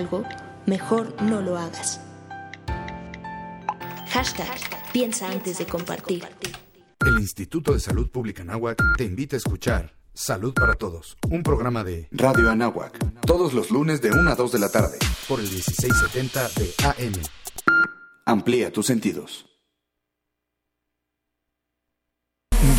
algo, mejor no lo hagas. Hashtag piensa antes de compartir. El Instituto de Salud Pública Anáhuac te invita a escuchar Salud para Todos, un programa de Radio Anáhuac, todos los lunes de 1 a 2 de la tarde, por el 1670 de AM. Amplía tus sentidos.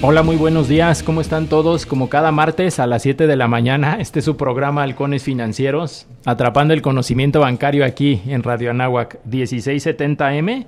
Hola, muy buenos días. ¿Cómo están todos? Como cada martes a las 7 de la mañana, este es su programa Halcones Financieros, atrapando el conocimiento bancario aquí en Radio Anáhuac 1670M.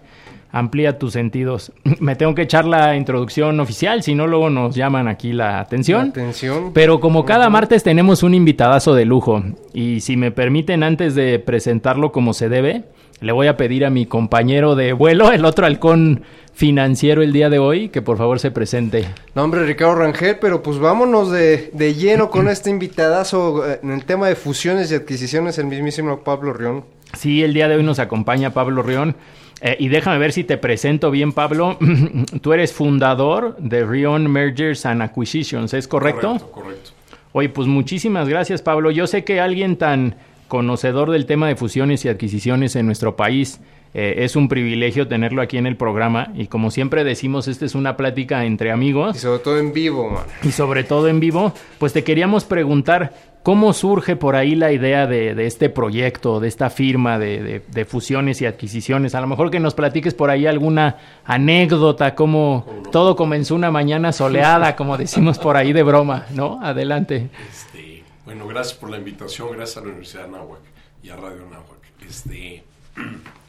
Amplía tus sentidos. Me tengo que echar la introducción oficial, si no luego nos llaman aquí la atención. Atención. Pero como cada martes tenemos un invitadazo de lujo y si me permiten antes de presentarlo como se debe, le voy a pedir a mi compañero de vuelo, el otro halcón financiero el día de hoy, que por favor se presente. No, hombre, Ricardo Rangel, pero pues vámonos de, de lleno con este invitadazo eh, en el tema de fusiones y adquisiciones, el mismísimo Pablo Rión. Sí, el día de hoy nos acompaña Pablo Rión. Eh, y déjame ver si te presento bien, Pablo. Tú eres fundador de Rion Mergers and Acquisitions, ¿es correcto? Correcto, correcto. Oye, pues muchísimas gracias, Pablo. Yo sé que alguien tan conocedor del tema de fusiones y adquisiciones en nuestro país eh, es un privilegio tenerlo aquí en el programa y como siempre decimos, esta es una plática entre amigos. Y sobre todo en vivo, man. Y sobre todo en vivo, pues te queríamos preguntar cómo surge por ahí la idea de, de este proyecto, de esta firma de, de, de, fusiones y adquisiciones. A lo mejor que nos platiques por ahí alguna anécdota, cómo todo comenzó una mañana soleada, como decimos por ahí de broma, ¿no? Adelante. Este, bueno, gracias por la invitación, gracias a la Universidad de Anáhuac y a Radio Anáhuac. Este...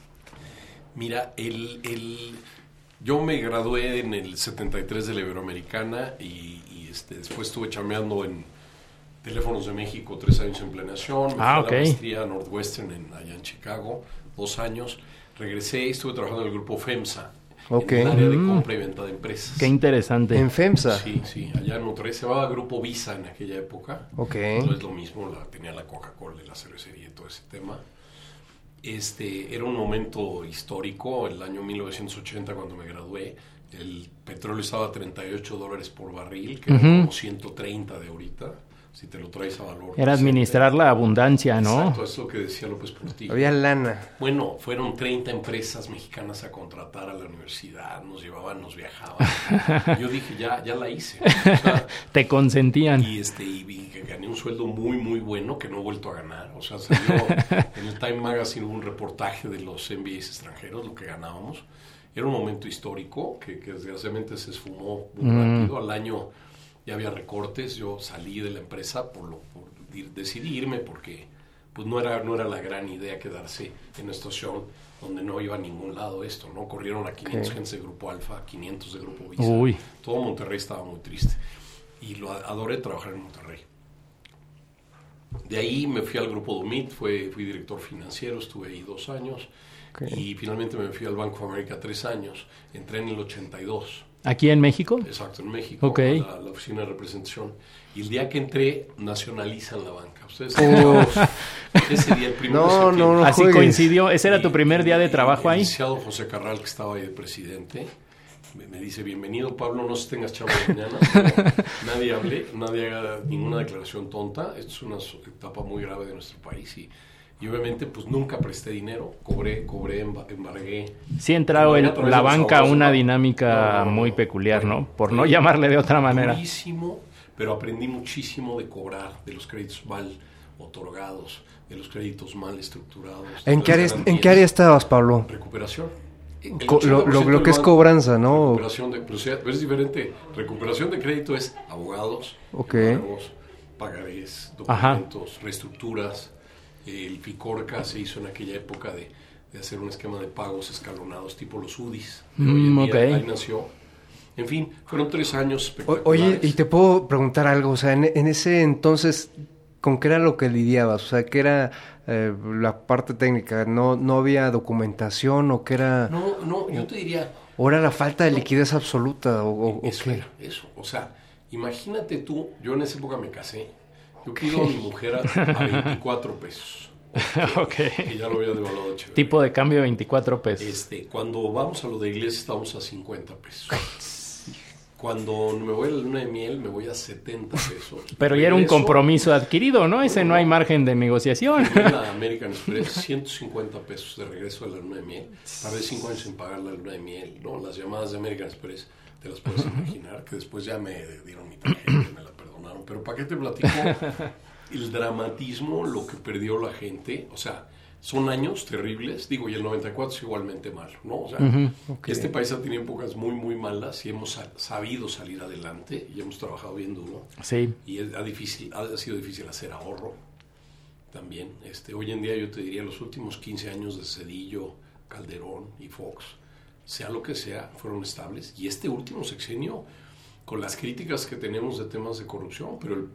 Mira, el, el, yo me gradué en el 73 de la Iberoamericana y, y este, después estuve chameando en Teléfonos de México tres años en planeación. Me ah, fui okay. a la maestría Northwestern en, allá en Chicago, dos años. Regresé y estuve trabajando en el grupo FEMSA. Okay. En el área de compra y venta de empresas. Qué interesante. En FEMSA. Sí, sí, allá en Monterrey se llamaba Grupo Visa en aquella época. Ok. No es lo mismo, la, tenía la Coca-Cola y la cervecería y todo ese tema. Este, era un momento histórico, el año 1980 cuando me gradué, el petróleo estaba a 38 dólares por barril, que uh -huh. era como 130 de ahorita, si te lo traes a valor. Era administrar la abundancia, ¿no? Exacto, es lo que decía López Portillo. Había lana. Bueno, fueron 30 empresas mexicanas a contratar a la universidad, nos llevaban, nos viajaban. Yo dije, ya, ya la hice. O sea, te consentían. Y, este, y, y gané un sueldo muy, muy bueno que no he vuelto a ganar. O sea, salió en el Time Magazine un reportaje de los MBAs extranjeros, lo que ganábamos. Era un momento histórico que, que desgraciadamente se esfumó muy mm. rápido. Al año ya había recortes. Yo salí de la empresa por lo por decidí irme porque pues no era no era la gran idea quedarse en una situación donde no iba a ningún lado esto, ¿no? Corrieron a 500 okay. gente de Grupo Alfa, 500 de Grupo Visa. Uy. Todo Monterrey estaba muy triste. Y lo adoré trabajar en Monterrey. De ahí me fui al Grupo Dumit, fue, fui director financiero, estuve ahí dos años. Okay. Y finalmente me fui al Banco de América tres años. Entré en el 82. ¿Aquí en México? Exacto, en México, okay. la, la, oficina de representación. Y el día que entré, nacionalizan la banca. Ustedes oh. ese día, el primero no, de no, no, Así juegues. coincidió. ¿Ese era tu primer día de trabajo el ahí? licenciado José Carral, que estaba ahí de presidente, me, me dice, bienvenido Pablo, no se tengas chavo mañana. nadie hable, nadie haga ninguna declaración tonta. Esto es una etapa muy grave de nuestro país y y obviamente pues nunca presté dinero, cobré, cobré, embargué. Sí entrado en la banca una dinámica no, no, muy peculiar, ¿no? Por no llamarle de otra manera. Muchísimo, pero aprendí muchísimo de cobrar, de los créditos mal otorgados, de los créditos mal estructurados. ¿En qué, área, ¿En qué área estabas, Pablo? Recuperación. Lo, 80% lo- que es cobranza, ¿no? Recuperación de, pero, o sea, es diferente. Recuperación de crédito es abogados, Ok. pagos, pagarés, Ajá. documentos, reestructuras. El FICORCA se hizo en aquella época de, de hacer un esquema de pagos escalonados tipo los UDIs. Mm, día. ok. Ahí nació. En fin, fueron tres años. Oye, y te puedo preguntar algo, o sea, en, en ese entonces, ¿con qué era lo que lidiabas? O sea, ¿qué era eh, la parte técnica? ¿No, ¿No había documentación o qué era...? No, no, yo te diría, ¿O era la falta de liquidez absoluta? ¿O, o- o Eso qué? era, eso. O sea, imagínate tú, yo en esa época me casé, yo pido a mi mujer a, a 24 pesos, ok. que ya lo había devaluado chévere. Tipo de cambio 24 pesos. Este, cuando vamos a lo de iglesia estamos a 50 pesos. Cuando me voy a la luna de miel me voy a 70 pesos. Pero ya era un compromiso adquirido, ¿no? Ese no hay margen de negociación. a la American Express, 150 pesos de regreso de la luna de miel. Tardé 5 años en pagar la luna de miel, ¿no? Las llamadas de American Express, te las puedes imaginar, que después ya me dieron mi tarjeta, me la Pero ¿para qué te platico el dramatismo, lo que perdió la gente? O sea, son años terribles, digo, y el 94 es igualmente malo, ¿no? O sea, este país ha tenido épocas muy, muy malas y hemos sa- sabido salir adelante y hemos trabajado bien duro Sí. y ha, difícil, ha sido difícil hacer ahorro también. Este, hoy en día yo te diría los últimos 15 años de Cedillo, Calderón y Fox, sea lo que sea, fueron estables. Y este último sexenio, con las críticas que tenemos de temas de corrupción, pero el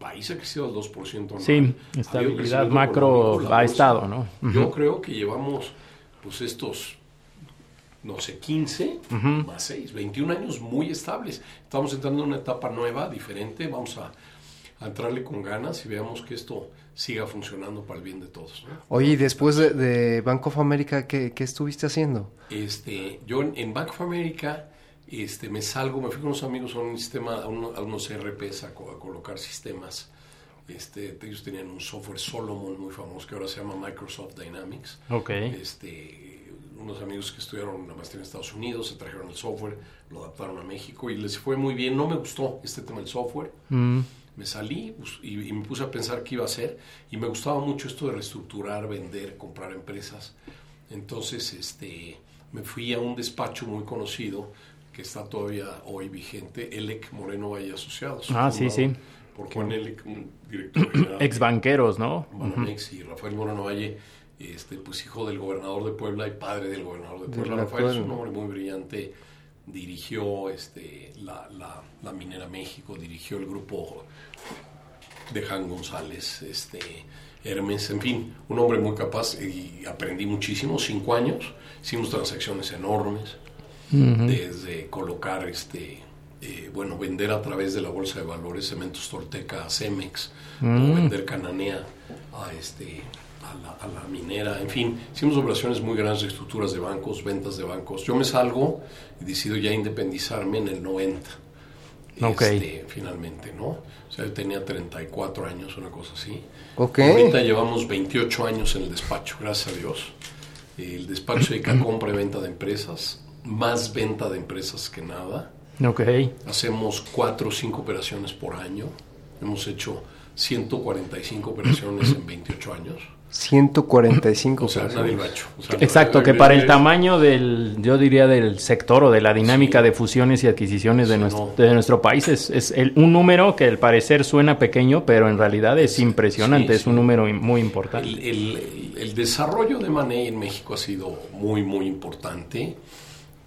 país ha crecido al 2% anual. Sí, Ha estabilidad crecimiento macro ha bolsa. estado, ¿no? Yo creo que llevamos pues estos no sé, 15 más 6, 21 años muy estables. Estamos entrando en una etapa nueva, diferente. Vamos a, a entrarle con ganas y veamos que esto siga funcionando para el bien de todos. ¿no? Oye, y después de, de Bank of America, ¿qué, qué estuviste haciendo? Este, yo en, en Bank of America este, me salgo, me fui con unos amigos a un sistema, a, uno- a unos RPs a, co- a colocar sistemas. Este, ellos tenían un software Solomon muy famoso que ahora se llama Microsoft Dynamics. Ok. Este, unos amigos que estudiaron una maestría en Estados Unidos se trajeron el software, lo adaptaron a México y les fue muy bien. No me gustó este tema del software. Me salí pues, y, y me puse a pensar qué iba a hacer y me gustaba mucho esto de reestructurar, vender, comprar empresas. Entonces, este, me fui a un despacho muy conocido que está todavía hoy vigente, Elec Moreno Valle Asociados. Ah, sí, sí. Por Juan Elec, director general. Ex banqueros, ¿no? Banamex y Rafael Moreno Valle, este, pues hijo del gobernador de Puebla y padre del gobernador de Puebla. Del Rafael es un hombre muy brillante, dirigió este, la, la, la Minera México, dirigió el grupo de Jan González, este, Hermes, en fin, un hombre muy capaz y aprendí muchísimo, cinco años, hicimos transacciones enormes, desde colocar, este, eh, bueno, vender a través de la bolsa de valores cementos Tolteca a Cemex, o vender Cananea a, este, a, la, a la minera, en fin, hicimos operaciones muy grandes, estructuras de bancos, ventas de bancos. Yo me salgo y decido ya independizarme en el 90 Ok. este, finalmente, ¿no? O sea, yo tenía 34 años, una cosa así. Ok. Ahorita llevamos 28 años en el despacho, gracias a Dios. El despacho se dedica a compra y venta de empresas, más venta de empresas que nada. Ok. Hacemos 4 o 5 operaciones por año. Hemos hecho 145 operaciones en 28 años. 145 O sea, nadie lo ha hecho. O sea, Exacto, que para el tamaño del, yo diría del sector o de la dinámica Sí. de fusiones y adquisiciones de, Sí, nuestro, no. de nuestro país es, es el- un número que al parecer suena pequeño, pero en realidad es impresionante, sí, es un número muy importante. El, el- el- el desarrollo de Money en México ha sido muy, muy importante.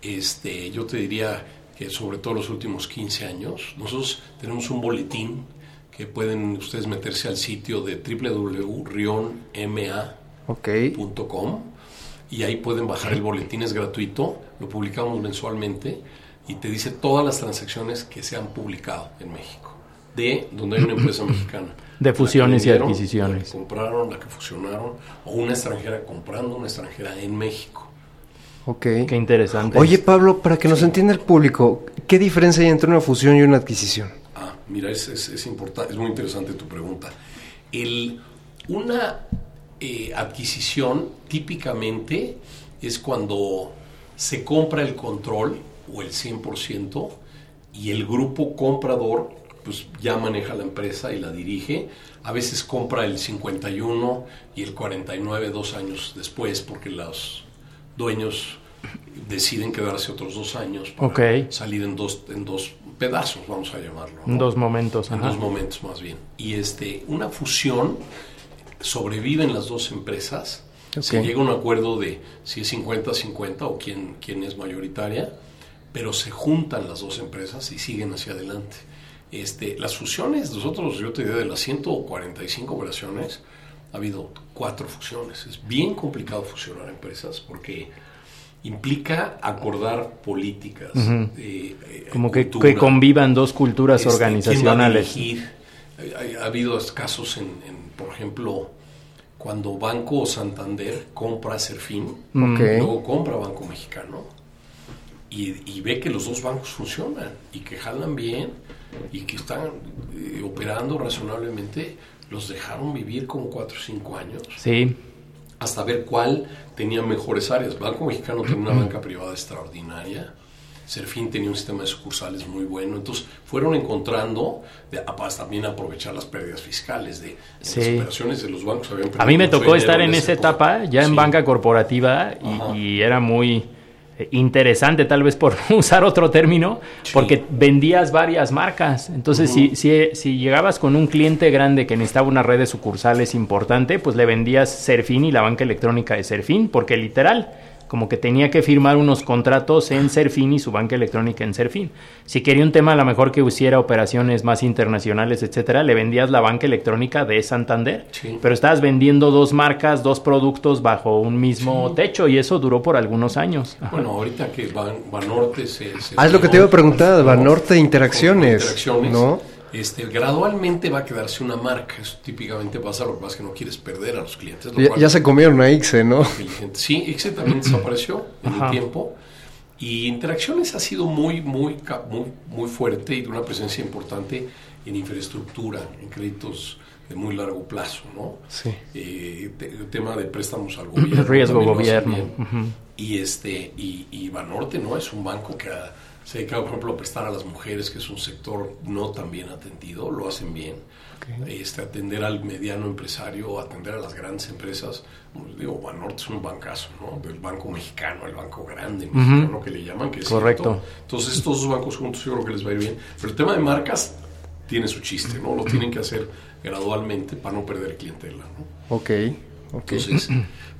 Este, yo te diría que sobre todo los últimos 15 años, nosotros tenemos un boletín que pueden ustedes meterse al sitio de www.rionma.com y ahí pueden bajar el boletín, es gratuito, lo publicamos mensualmente y te dice todas las transacciones que se han publicado en México, de donde hay una empresa mexicana. De fusiones y adquisiciones. La que compraron, la que fusionaron, o una extranjera comprando una extranjera en México. Ok. Qué interesante. Oye, Pablo, para que nos entienda el público, ¿qué diferencia hay entre una fusión y una adquisición? Ah, mira, es, es, es importa- es muy interesante tu pregunta. El, una eh, adquisición típicamente es cuando se compra el control o el 100% y el grupo comprador pues ya maneja la empresa y la dirige. A veces compra el 51 y el 49 dos años después porque los dueños deciden quedarse otros dos años para salir en dos, en dos pedazos, vamos a llamarlo. En dos momentos. En dos momentos más bien. Y este, una fusión, sobreviven las dos empresas, se llega a un acuerdo de si es 50-50 o quién, quién es mayoritaria, pero se juntan las dos empresas y siguen hacia adelante. Este, las fusiones, nosotros, yo te diría, de las 145 operaciones, ha habido cuatro fusiones. Es bien complicado fusionar empresas porque implica acordar políticas. Eh, Como que, convivan dos culturas este, organizacionales. Ha, habido casos en, por ejemplo, cuando Banco Santander compra Serfín, luego compra Banco Mexicano y, ve que los dos bancos funcionan y que jalan bien y que están eh, operando razonablemente, los dejaron vivir como 4 o 5 años. Sí hasta ver cuál tenía mejores áreas. Banco Mexicano tiene una banca privada extraordinaria. Serfín tenía un sistema de sucursales muy bueno. Entonces fueron encontrando, de, también aprovechar las pérdidas fiscales de las operaciones de los bancos. A mí me tocó estar en esa etapa, ya en banca corporativa, y, era muy interesante, tal vez por usar otro término, porque vendías varias marcas. Entonces, si, si, llegabas con un cliente grande que necesitaba una red de sucursales importante, pues le vendías Serfín y la banca electrónica de Serfín, porque literal como que tenía que firmar unos contratos en Serfín y su banca electrónica en Serfín. Si quería un tema a lo mejor que hiciera operaciones más internacionales, etcétera, le vendías la banca electrónica de Santander, pero estabas vendiendo dos marcas, dos productos bajo un mismo techo y eso duró por algunos años. Bueno, ahorita que Banorte se, Ah, es lo que te iba a preguntar, Banorte Interacciones, Interacciones, ¿no? Este, gradualmente va a quedarse una marca. Eso típicamente pasa, lo que pasa es que no quieres perder a los clientes. Ya, se comieron a ICSE, ¿no? Sí, ICSE también desapareció en el tiempo. Y Interacciones ha sido muy, muy, muy, muy fuerte y de una presencia importante en infraestructura, en créditos de muy largo plazo, ¿no? Sí. Eh, el tema de préstamos al gobierno. Riesgo gobierno. Y este, y, y Banorte, ¿no? Es un banco que ha se dedica, por ejemplo, a prestar a las mujeres, que es un sector no tan bien atendido, lo hacen bien. Este, atender al mediano empresario, atender a las grandes empresas. Pues, digo, Banorte es un bancazo, ¿no? Del Banco Mexicano, el banco grande mexicano que le llaman, que es Correcto. Entonces, estos dos bancos juntos yo creo que les va a ir bien. Pero el tema de marcas tiene su chiste, ¿no? Lo tienen que hacer gradualmente para no perder clientela, ¿no? Ok. Okay. Entonces,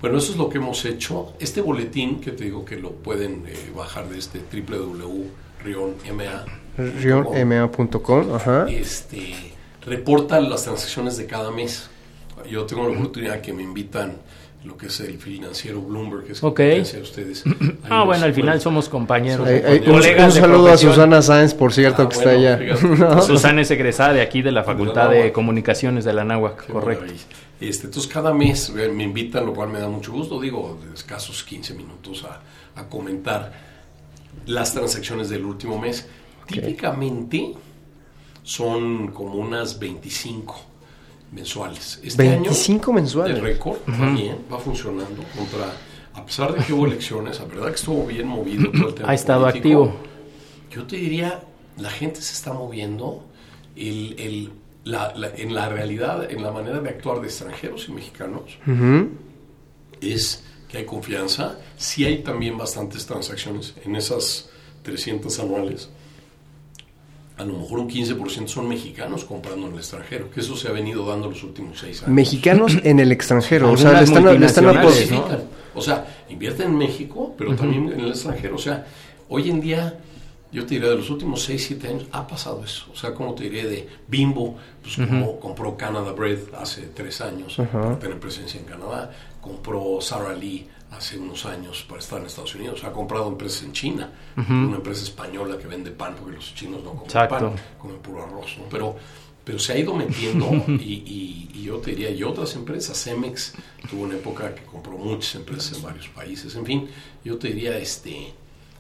bueno, eso es lo que hemos hecho. Este boletín, que te digo que lo pueden eh, bajar de este www.rionma.com, ajá. Este, reporta las transacciones de cada mes. Yo tengo la oportunidad que me invitan lo que es el financiero Bloomberg, que es okay. que ustedes. ah, bueno, al final somos compañeros. un, saludo a Susana Sáenz, por cierto, ah, que está allá. Susana es egresada de aquí de la Facultad de, Comunicaciones de la Náhuac, correcto. Este, entonces cada mes me invitan, lo cual me da mucho gusto, digo, de escasos 15 minutos a, comentar las transacciones del último mes. Típicamente son como unas 25 mensuales. Este 25 mensuales. El récord también va funcionando contra, a pesar de que hubo elecciones, la verdad que estuvo bien movido todo el tema. Ha estado activo. Yo te diría, la gente se está moviendo, el, el en la realidad, en la manera de actuar de extranjeros y mexicanos, es que hay confianza. Sí hay también bastantes transacciones en esas 300 anuales. A lo mejor un 15% son mexicanos comprando en el extranjero, que eso se ha venido dando los últimos seis años. Mexicanos en el extranjero, o sea, están, O sea, invierten en México, pero también en el extranjero. O sea, hoy en día yo te diré, de los últimos 6, 7 años ha pasado eso. O sea, como te diré de Bimbo, pues como compró Canada Bread hace 3 años para tener presencia en Canadá, compró Sara Lee hace unos años para estar en Estados Unidos, ha comprado empresas en China, una empresa española que vende pan porque los chinos no comen pan, comen puro arroz, ¿no? Pero, pero se ha ido metiendo y, y, yo te diría, y otras empresas, Cemex tuvo una época que compró muchas empresas en varios países, en fin, yo te diría, este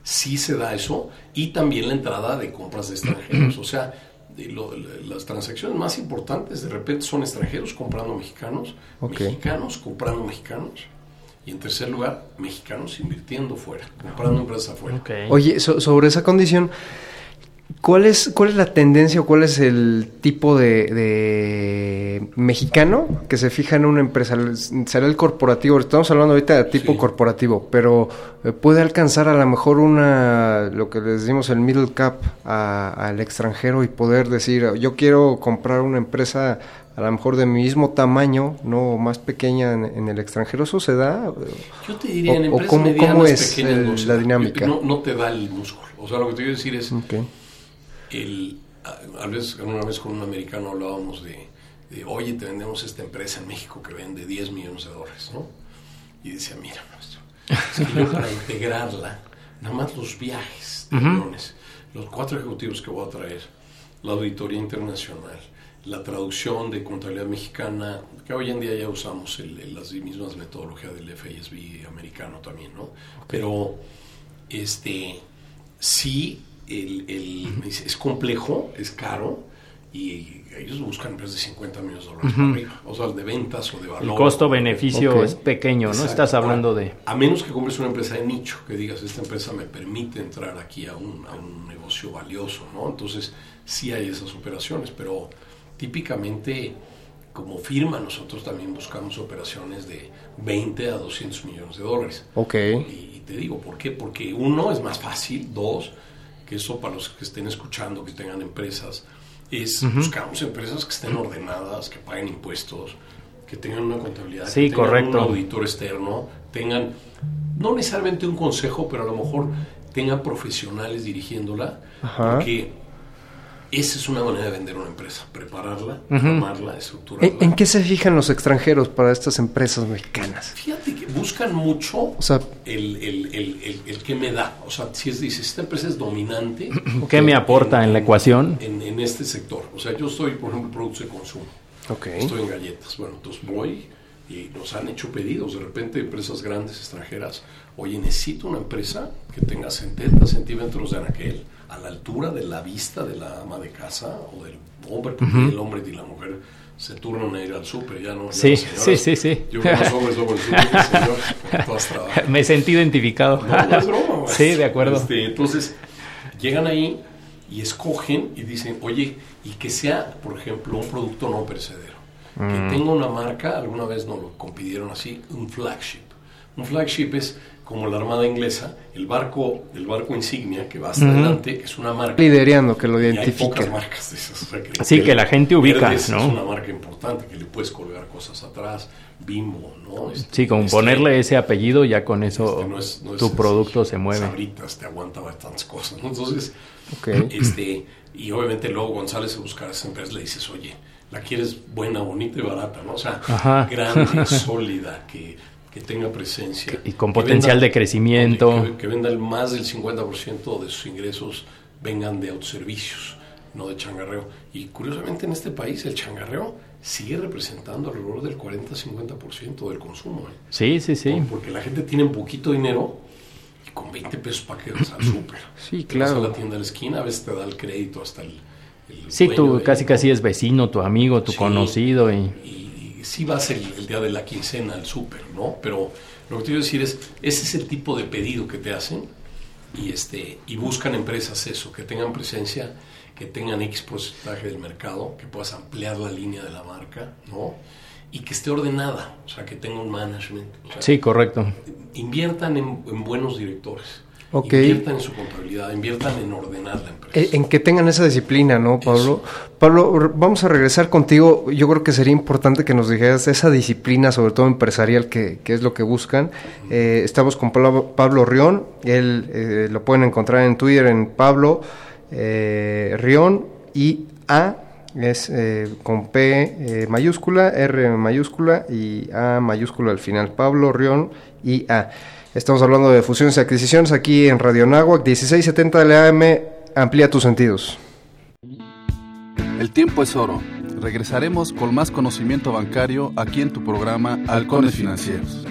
sí se da eso y también la entrada de compras de extranjeros. O sea, las transacciones más importantes de repente son extranjeros comprando mexicanos, mexicanos comprando mexicanos. Y en tercer lugar, mexicanos invirtiendo fuera, comprando empresas afuera. Oye, sobre esa condición, cuál es, cuál es la tendencia o cuál es el tipo de, de mexicano que se fija en una empresa? Será el corporativo, estamos hablando ahorita de tipo Sí. corporativo, pero eh, puede alcanzar a lo mejor una, lo que les decimos el middle cap a- al extranjero y poder decir, yo quiero comprar una empresa a lo mejor de mi mismo tamaño, no más pequeña en, en el extranjero, ¿eso se da? Yo te diría, en O- o empresas cómo- medianas, cómo es pequeñas, el- no se la dinámica? No, no te da el músculo. O sea, lo que te quiero decir es, Ok. El, a, veces, una vez con un americano hablábamos de, de, oye, te vendemos esta empresa en México que vende 10 millones de dólares, ¿no? Y decía, mira, maestro, es que yo para integrarla, nada más los viajes de aviones, los cuatro ejecutivos que voy a traer, la auditoría internacional, la traducción de contabilidad mexicana, que hoy en día ya usamos el- el- las mismas metodologías del FASB americano también, ¿no? Pero, este, sí, el, el- es, es complejo, es caro, y ellos buscan empresas de 50 millones de dólares para arriba, o sea, de ventas o de valor. El costo-beneficio es pequeño, ¿no? Estás hablando Ahora, de... A menos que compres una empresa de nicho, que digas, esta empresa me permite entrar aquí a un, a un negocio valioso, ¿no? Entonces, sí hay esas operaciones, pero típicamente, como firma, nosotros también buscamos operaciones de 20 a 200 millones de dólares. Ok. Y, y te digo, ¿por qué? Porque uno, es más fácil, dos, que eso para los que estén escuchando, que tengan empresas, es buscamos empresas que estén ordenadas, que paguen impuestos, que tengan una contabilidad, Sí, que tengan correcto. un auditor externo, tengan, no necesariamente un consejo, pero a lo mejor tengan profesionales dirigiéndola, Ajá. porque esa es una manera de vender una empresa, prepararla, armarla, estructurarla. ¿En, qué se fijan los extranjeros para estas empresas mexicanas? Fíjate que buscan mucho O sea, el, el, el, el, que me da. O sea, si es, dices, esta empresa es dominante. ¿Qué me aporta en la ecuación? En, en este sector. O sea, yo estoy, por ejemplo, productos de consumo. ok. Estoy en galletas. Bueno, entonces voy y nos han hecho pedidos. De repente, empresas grandes extranjeras. Oye, necesito una empresa que tenga 70 centímetros de anaquel a la altura de la vista de la ama de casa o del hombre, porque el hombre y la mujer se turnan a ir al súper, ya no. ya Sí, sí, sí, sí. Yo con los hombres señor, trabajan. Me sentí identificado. No, no es broma. Sí, de acuerdo. Este, entonces, llegan ahí y escogen y dicen, oye, y que sea, por ejemplo, un producto no perecedero. Mm. Que tenga una marca, alguna vez nos lo compidieron así, un flagship. Un flagship es como la Armada Inglesa, el barco, el barco insignia que va hasta adelante, que es una marca. Liderando, que lo Y hay pocas marcas de esas. o sea, que- la gente ubica, ¿no? Es una marca importante que le puedes colgar cosas atrás. Bimbo, ¿no? Este, Sí, con este, ponerle ese apellido ya con eso este, no es- no es tu producto se mueve. Sabritas te aguanta bastantes cosas, ¿no? Entonces, este, y obviamente luego González a buscar a esa empresa le dices, oye, la quieres buena, bonita y barata, ¿no? O sea, Ajá. grande, sólida, que, que tenga presencia. Y con potencial de crecimiento. Que, que venda el más del 50% de sus ingresos vengan de autoservicios, no de changarreo. Y curiosamente en este país el changarreo sigue representando alrededor del 40-50% del consumo. ¿eh? Sí, sí, sí. Porque la gente tiene poquito dinero y con 20 pesos para que vas al súper. Sí, Te vas claro. a la tienda de la esquina, a veces te da el crédito hasta el. el Sí, tú casi casi es vecino, tu amigo, tu Sí. conocido. Y, y sí vas el, el día de la quincena al súper, ¿no? Pero lo que te quiero decir es, ese es el tipo de pedido que te hacen y, este, y buscan empresas eso, que tengan presencia, que tengan X porcentaje del mercado, que puedas ampliar la línea de la marca, ¿no? Y que esté ordenada, o sea, que tenga un management. o sea, Sí, correcto. inviertan en, en buenos directores. Ok. Inviertan en su contabilidad, inviertan en ordenar la empresa. Eh, En que tengan esa disciplina, ¿no, Pablo? Pablo, vamos a regresar contigo. Yo creo que sería importante que nos dijeras esa disciplina, sobre todo empresarial, que, que es lo que buscan. Eh, estamos con Pablo, Pablo Rión. Él eh, lo pueden encontrar en Twitter en Pablo eh, Rión y A es eh, con P eh, mayúscula, R mayúscula y A mayúscula al final. Pablo Rión y A. Estamos hablando de fusiones y adquisiciones aquí en Radio Nahuac, 1670 de la AM. Amplía tus sentidos. El tiempo es oro. Regresaremos con más conocimiento bancario aquí en tu programa Halcones Financieros.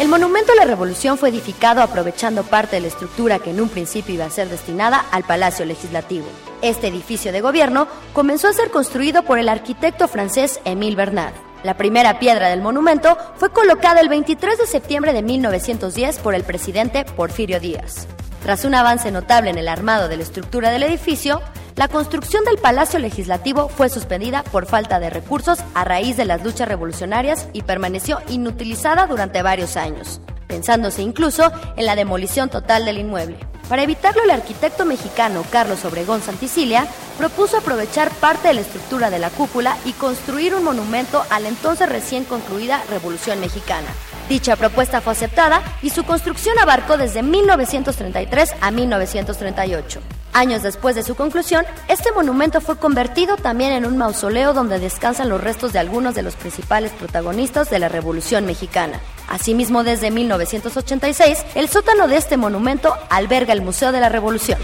El monumento a la Revolución fue edificado aprovechando parte de la estructura que en un principio iba a ser destinada al Palacio Legislativo. Este edificio de gobierno comenzó a ser construido por el arquitecto francés Émile Bernard. La primera piedra del monumento fue colocada el 23 de septiembre de 1910 por el presidente Porfirio Díaz. Tras un avance notable en el armado de la estructura del edificio, la construcción del Palacio Legislativo fue suspendida por falta de recursos a raíz de las luchas revolucionarias y permaneció inutilizada durante varios años, pensándose incluso en la demolición total del inmueble. Para evitarlo, el arquitecto mexicano Carlos Obregón Santicilia propuso aprovechar parte de la estructura de la cúpula y construir un monumento a la entonces recién concluida Revolución Mexicana. Dicha propuesta fue aceptada y su construcción abarcó desde 1933 a 1938. Años después de su conclusión, este monumento fue convertido también en un mausoleo donde descansan los restos de algunos de los principales protagonistas de la Revolución Mexicana. Asimismo, desde 1986, el sótano de este monumento alberga el Museo de la Revolución.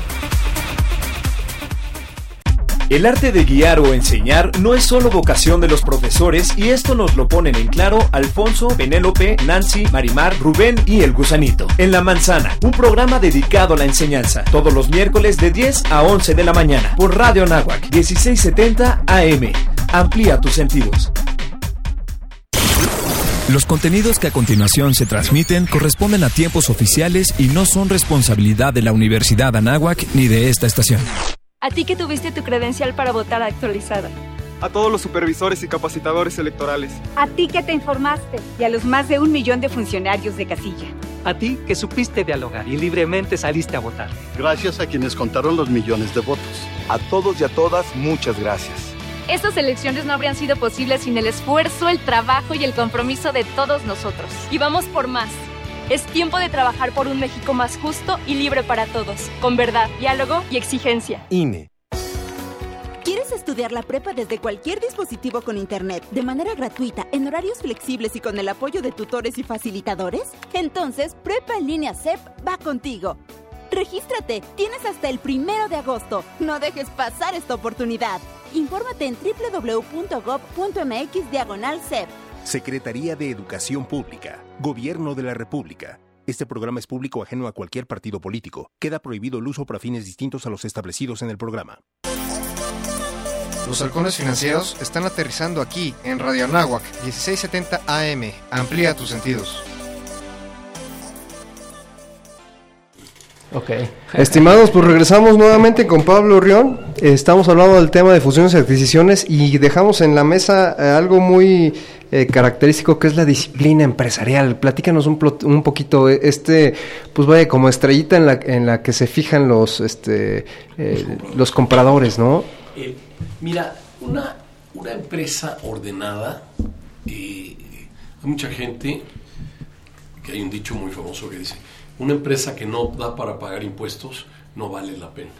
El arte de guiar o enseñar no es solo vocación de los profesores y esto nos lo ponen en claro Alfonso, Penélope, Nancy, Marimar, Rubén y el gusanito. En La Manzana, un programa dedicado a la enseñanza, todos los miércoles de 10 a 11 de la mañana por Radio Nahuac 1670 AM. Amplía tus sentidos. Los contenidos que a continuación se transmiten corresponden a tiempos oficiales y no son responsabilidad de la Universidad Anáhuac ni de esta estación. A ti que tuviste tu credencial para votar actualizada. A todos los supervisores y capacitadores electorales. A ti que te informaste. Y a los más de un millón de funcionarios de casilla. A ti que supiste dialogar y libremente saliste a votar. Gracias a quienes contaron los millones de votos. A todos y a todas, muchas gracias. Estas elecciones no habrían sido posibles sin el esfuerzo, el trabajo y el compromiso de todos nosotros. Y vamos por más. Es tiempo de trabajar por un México más justo y libre para todos, con verdad, diálogo y exigencia. INE. ¿Quieres estudiar la prepa desde cualquier dispositivo con internet, de manera gratuita, en horarios flexibles y con el apoyo de tutores y facilitadores? Entonces, Prepa en línea CEP va contigo. Regístrate, tienes hasta el primero de agosto. No dejes pasar esta oportunidad. Infórmate en www.gov.mx diagonal CEP. Secretaría de Educación Pública, Gobierno de la República. Este programa es público ajeno a cualquier partido político. Queda prohibido el uso para fines distintos a los establecidos en el programa. Los halcones financieros están aterrizando aquí, en Radio Anáhuac, 1670 AM. Amplía tus sentidos. Ok. Estimados, pues regresamos nuevamente con Pablo Rión. Estamos hablando del tema de fusiones y adquisiciones y dejamos en la mesa eh, algo muy eh, característico que es la disciplina empresarial. Platícanos un, un poquito, eh, este, pues vaya, como estrellita en la, en la que se fijan los, este, los compradores, ¿no? mira, una, una empresa ordenada, hay mucha gente, que hay un dicho muy famoso que dice, una empresa que no da para pagar impuestos no vale la pena.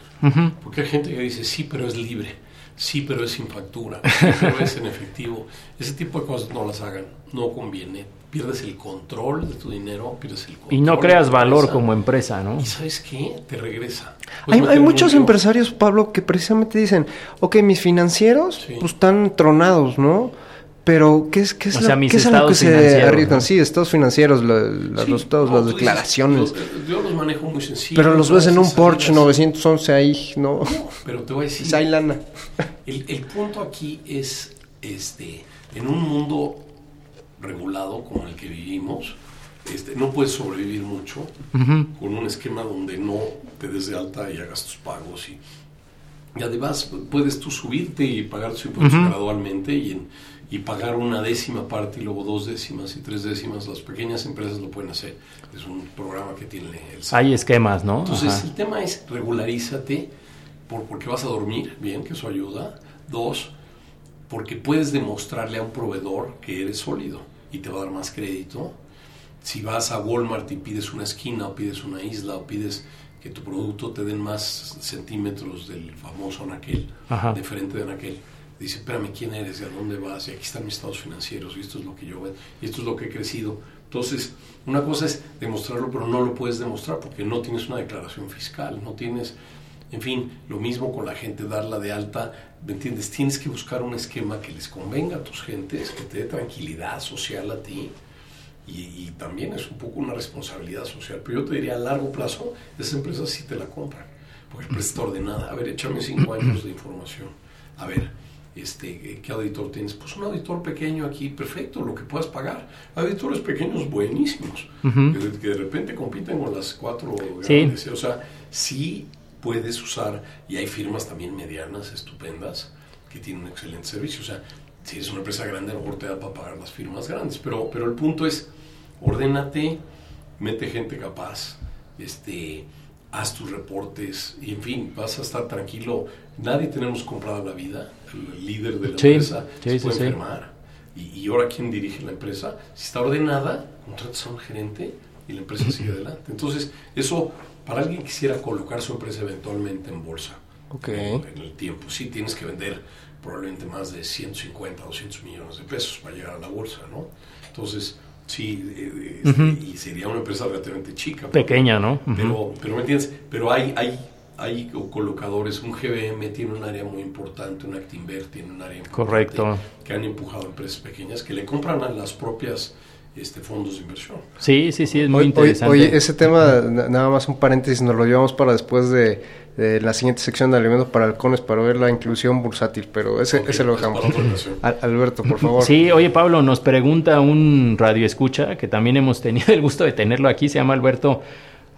Porque hay gente que dice, sí, pero es libre, sí, pero es sin factura, sí, pero es en efectivo. Ese tipo de cosas no las hagan, no conviene. Pierdes el control de tu dinero, pierdes el control. Y no creas valor como empresa, ¿no? ¿Y sabes qué? Te regresa. Hay, hay, muchos empresarios, Pablo, que precisamente dicen, ok, mis financieros pues están tronados, ¿no? Pero, ¿qué es, qué es, lo, ¿qué es a lo que se arriesgan? ¿no? Sí, estados financieros, lo, los sí, no, las declaraciones. Los, yo los manejo muy sencillo. Pero los ves en un Porsche 911 ahí, ¿no? No, pero te voy a decir. hay lana. El, el, punto aquí es, este, en un mundo regulado como el que vivimos, este, no puedes sobrevivir mucho uh -huh. con un esquema donde no te des de alta y hagas tus pagos. Y, y además puedes tú subirte y pagar tus impuestos uh -huh. gradualmente y en y pagar una décima parte y luego dos décimas y tres décimas, las pequeñas empresas lo pueden hacer. Es un programa que tiene el SAT. Hay esquemas, ¿no? Entonces, Ajá. el tema es regularízate por, porque vas a dormir bien, que eso ayuda. Dos, porque puedes demostrarle a un proveedor que eres sólido y te va a dar más crédito. Si vas a Walmart y pides una esquina o pides una isla o pides que tu producto te den más centímetros del famoso anaquel, Ajá. de frente de anaquel, dice, espérame, ¿quién eres? ¿Y a dónde vas? Y aquí están mis estados financieros, y esto es lo que yo veo, y esto es lo que he crecido. Entonces, una cosa es demostrarlo, pero no lo puedes demostrar porque no tienes una declaración fiscal, no tienes, en fin, lo mismo con la gente, darla de alta, ¿me entiendes? Tienes que buscar un esquema que les convenga a tus gentes, que te dé tranquilidad social a ti. Y, también es un poco una responsabilidad social. Pero yo te diría, a largo plazo, esas empresas sí te la compran, porque empresa está ordenada. A ver, échame cinco años de información. A ver, este, ¿qué auditor tienes? Pues un auditor pequeño aquí, perfecto, lo que puedas pagar. Auditores pequeños buenísimos, que, de repente compiten con las cuatro grandes. O sea, sí puedes usar, y hay firmas también medianas, estupendas, que tienen un excelente servicio. O sea, si es una empresa grande, a lo mejor te da para pagar las firmas grandes. Pero, pero el punto es, ordénate, mete gente capaz, este, haz tus reportes, y en fin, vas a estar tranquilo. Nadie tenemos comprada la vida. El líder de la empresa se puede enfermar. Y, y, ahora, ¿quién dirige la empresa? Si está ordenada, contratas a un gerente y la empresa sigue adelante. Entonces, eso, para alguien que quisiera colocar su empresa eventualmente en bolsa, en, el tiempo, sí tienes que vender probablemente más de 150, 200 millones de pesos para llegar a la bolsa, ¿no? Entonces, sí, eh, este, y sería una empresa relativamente chica. Pequeña, ¿no? pero, pero, ¿me entiendes? Pero hay, hay, hay colocadores, un GBM tiene un área muy importante, un Actinver tiene un área importante. Correcto. Que han empujado empresas pequeñas que le compran a las propias este, fondos de inversión. Sí, sí, sí, es muy interesante. Oye, ese tema, nada más un paréntesis, nos lo llevamos para después de, la siguiente sección de alimentos para halcones para ver la inclusión bursátil, pero ese, ese lo dejamos. Alberto, por favor. Sí, oye Pablo, nos pregunta un radio escucha, que también hemos tenido el gusto de tenerlo aquí, se llama Alberto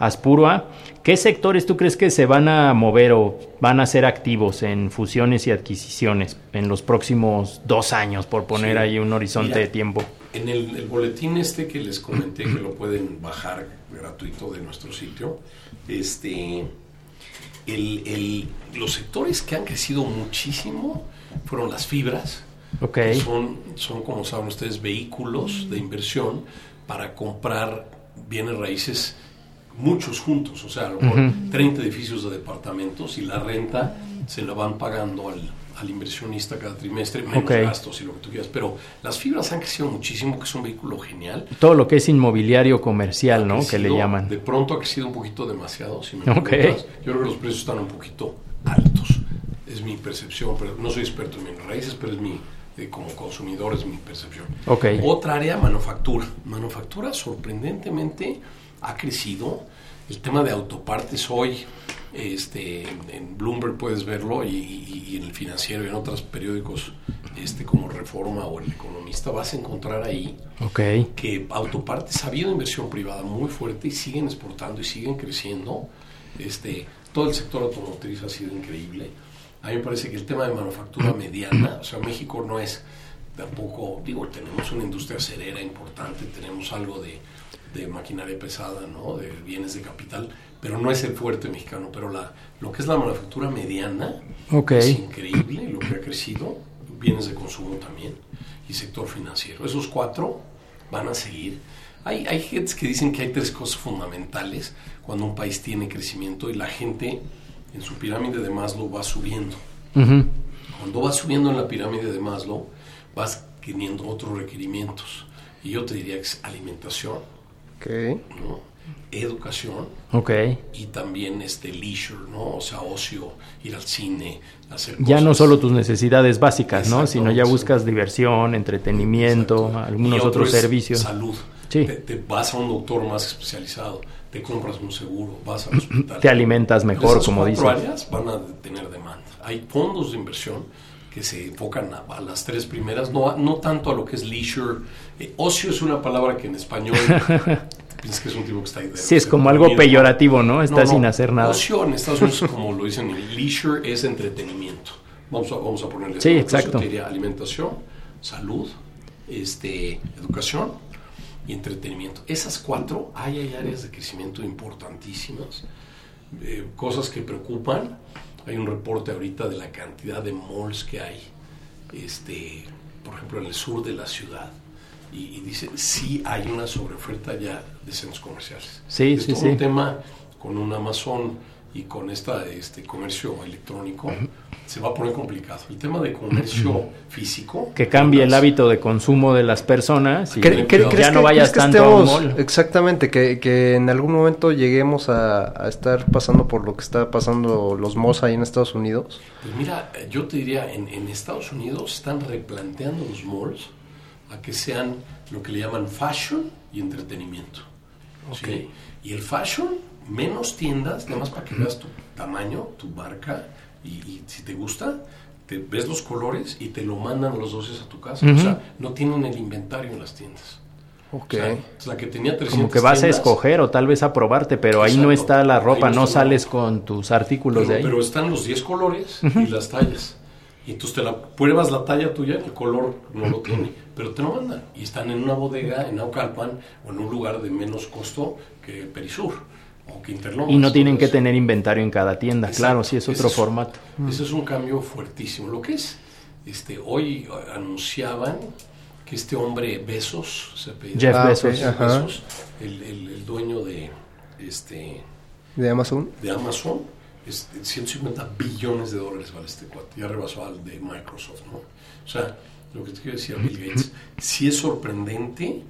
Aspurua. ¿Qué sectores tú crees que se van a mover o van a ser activos en fusiones y adquisiciones en los próximos dos años, por poner ahí un horizonte de tiempo? En el, boletín este que les comenté que lo pueden bajar gratuito de nuestro sitio, este, el, los sectores que han crecido muchísimo fueron las fibras. Okay. Son, son, como saben ustedes, vehículos de inversión para comprar bienes raíces muchos juntos, o sea, a lo mejor 30 edificios de departamentos y la renta se la van pagando al, al inversionista cada trimestre, menos gastos y lo que tú quieras. Pero las fibras han crecido muchísimo, que es un vehículo genial. Todo lo que es inmobiliario comercial, ¿no? que le llaman. De pronto ha crecido un poquito demasiado, si me Yo creo que los precios están un poquito altos. Es mi percepción, pero no soy experto en bienes raíces, pero es mi, eh, como consumidor es mi percepción. Otra área, manufactura. Manufactura sorprendentemente ha crecido. El tema de autopartes hoy este, en Bloomberg puedes verlo y, en el financiero y en otros periódicos este, como Reforma o El Economista vas a encontrar ahí que autopartes ha habido inversión privada muy fuerte y siguen exportando y siguen creciendo. Este, todo el sector automotriz ha sido increíble. A mí me parece que el tema de manufactura mediana, o sea, México no es tampoco, digo, tenemos una industria acerera importante, tenemos algo de, de maquinaria pesada, ¿no? de bienes de capital, pero no es el fuerte mexicano. Pero la, lo que es la manufactura mediana es increíble lo que ha crecido, bienes de consumo también y sector financiero. Esos cuatro van a seguir. Hay, hay gentes que dicen que hay tres cosas fundamentales cuando un país tiene crecimiento y la gente en su pirámide de Maslow va subiendo. Cuando vas subiendo en la pirámide de Maslow, vas teniendo otros requerimientos. Y yo te diría que es alimentación, ¿no? educación okay. y también este leisure, ¿no? O sea, ocio, ir al cine, hacer Ya no solo tus necesidades básicas, ¿no? Sino ya buscas diversión, entretenimiento, algunos otros servicios. Salud. Te, vas a un doctor más especializado, te compras un seguro, vas al hospital. te alimentas mejor, como dices. áreas van a tener demanda. Hay fondos de inversión que se enfocan a, las tres primeras, no, no tanto a lo que es leisure. Eh, ocio es una palabra que en español piensas que es un tipo que está ahí. sí, es como algo peyorativo, ¿no? Está sin hacer nada. Ocio en Estados Unidos, como lo dicen, leisure es entretenimiento. Vamos a, vamos a ponerle. Sí, exacto. alimentación, salud, este, educación y entretenimiento. Esas cuatro, hay, hay áreas de crecimiento importantísimas, eh, cosas que preocupan hay un reporte ahorita de la cantidad de malls que hay, este, por ejemplo, en el sur de la ciudad. Y, dice, sí hay una sobreoferta ya de centros comerciales. Sí, sí, sí. un tema con un Amazon y con esta, este comercio electrónico se va a poner complicado. El tema de comercio físico. Que cambie el hábito de consumo de las personas y que, ya no vayas tanto a mall. Exactamente, que, que, en algún momento lleguemos a, estar pasando por lo que está pasando los malls ahí en Estados Unidos. Pues mira, yo te diría, en, en Estados Unidos están replanteando los malls a que sean lo que le llaman fashion y entretenimiento. Okay. Y el fashion menos tiendas, nada más para que veas tu tamaño, tu marca, y, si te gusta, te ves los colores y te lo mandan los doces a tu casa. O sea, no tienen el inventario en las tiendas. Ok. O sea, la que tenía 300 Como que vas a escoger o tal vez a probarte, pero ahí no está la ropa, no sales con tus artículos pero, de ahí. pero están los 10 colores y las tallas. Y entonces te la pruebas la talla tuya, el color no lo tiene, pero te lo mandan. Y están en una bodega en Naucalpan o en un lugar de menos costo que Perisur o que. Y no tienen que tener inventario en cada tienda, Exacto. claro, sí es Ese otro formato. Ese es un cambio fuertísimo. Lo que es, este, hoy anunciaban que este hombre Besos, se apellida- Jeff Ah, ok, Bezos. ajá. Bezos, el, el- el dueño de, este, de Amazon. de Amazon, es 150 billones de dólares vale este cuate, ya rebasó al de Microsoft, ¿no? O sea, lo que te quiero decir, Bill Gates, sí es sorprendente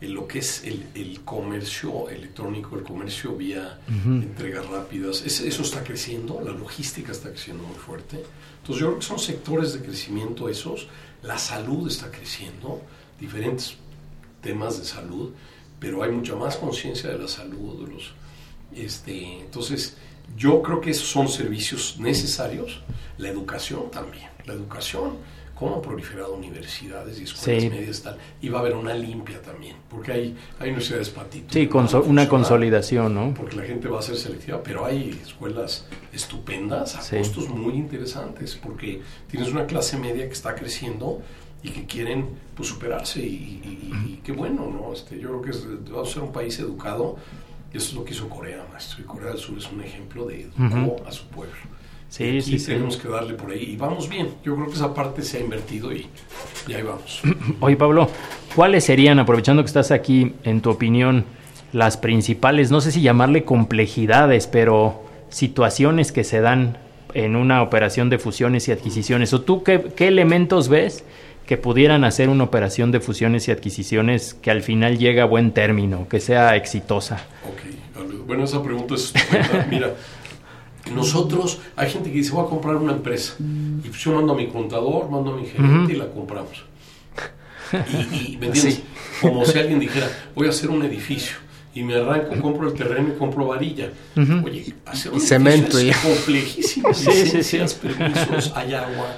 en lo que es el, el comercio electrónico, el comercio vía Ujú. entregas rápidas, es- eso está creciendo, la logística está creciendo muy fuerte. Entonces yo creo que son sectores de crecimiento esos, la salud está creciendo, diferentes temas de salud, pero hay mucha más conciencia de la salud, de los, este, entonces yo creo que esos son servicios necesarios, la educación también, la educación, cómo han proliferado universidades y escuelas Sí. medias tal, y va a haber una limpia también, porque hay, hay universidades patitos. Sí, conso- una consolidación, ¿no? Porque la gente va a ser selectiva, pero hay escuelas estupendas a Sí. costos muy interesantes, porque tienes una clase media que está creciendo y que quieren pues, superarse y, y- y- y qué bueno, ¿no? Este, yo creo que es- vamos a ser un país educado y eso es lo que hizo Corea, maestro. Y Corea del Sur es un ejemplo de educó a su pueblo. Sí, Y sí. tenemos que darle por ahí y vamos bien. Yo creo que esa parte se ha invertido y, y ahí vamos. Oye, Pablo, ¿cuáles serían, aprovechando que estás aquí, en tu opinión, las principales, no sé si llamarle complejidades, pero situaciones que se dan en una operación de fusiones y adquisiciones? ¿O tú qué, qué elementos ves que pudieran hacer una operación de fusiones y adquisiciones que al final llegue a buen término, que sea exitosa? Ok, bueno, esa pregunta es. Mira, nosotros, hay gente que dice, voy a comprar una empresa. Y pues yo mando a mi contador, mando a mi gerente y la compramos. Y, y, ¿me entiendes? Como si alguien dijera, voy a hacer un edificio. Y me arranco, compro el terreno y compro varilla. Ujú. Oye, hacer un cemento edificio es ya. complejísimo. Sí, sí, sí. Permisos, hay agua,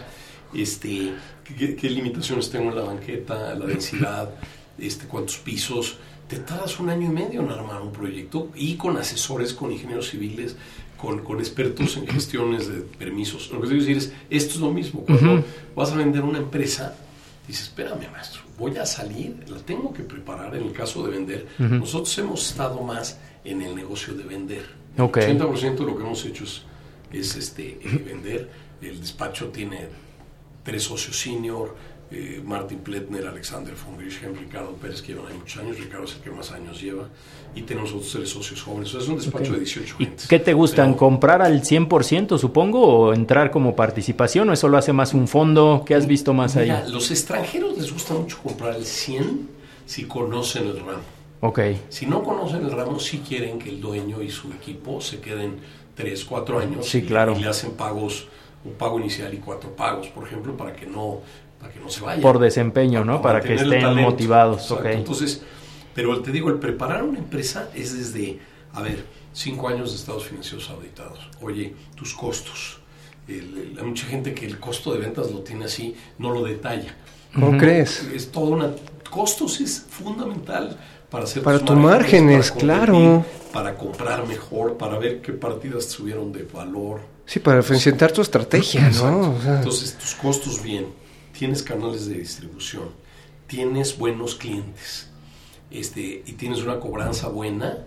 este, ¿qué, qué limitaciones tengo en la banqueta, la densidad, este, cuántos pisos. Te tardas un año y medio en armar un proyecto y con asesores, con ingenieros civiles, con, con expertos en gestiones de permisos. Lo que quiero decir es, esto es lo mismo. Cuando Ujú. vas a vender una empresa, dices, espérame, maestro, voy a salir, la tengo que preparar en el caso de vender. Ujú. Nosotros hemos estado más en el negocio de vender. El 80% de lo que hemos hecho es, es, este, eh, vender. El despacho tiene tres socios senior, eh, Martin Pletner, Alexander von Grisham, Ricardo Pérez, que llevan ahí muchos años, Ricardo es el que más años lleva, y tenemos otros tres socios jóvenes. O sea, es un despacho de 18 ¿Y gentes. qué te gustan? Pero- ¿Comprar al 100% supongo o entrar como participación o eso lo hace más un fondo? ¿Qué has visto más ahí? Mira, los extranjeros les gusta mucho comprar el 100 si conocen el ramo. Ok. Si no conocen el ramo, sí quieren que el dueño y su equipo se queden 3, 4 años Sí, y, claro. y le hacen pagos, un pago inicial y cuatro pagos, por ejemplo, para que no, para que no se vayan. Por desempeño, ¿no? Para que estén talento. motivados. Exacto. Ok. Entonces, pero te digo, el preparar una empresa es desde, a ver, cinco años de estados financieros auditados. Oye, tus costos. El- el- hay mucha gente que el costo de ventas lo tiene así, no lo detalla. ¿Cómo Ujú. crees? Es toda una... Costos es fundamental para hacer Para tus márgenes, para claro. Para comprar mejor, para ver qué partidas subieron de valor. Sí, para presentar tu estrategia, Exacto. ¿no? O sea, Entonces, tus costos bien, tienes canales de distribución, tienes buenos clientes, este, y tienes una cobranza buena,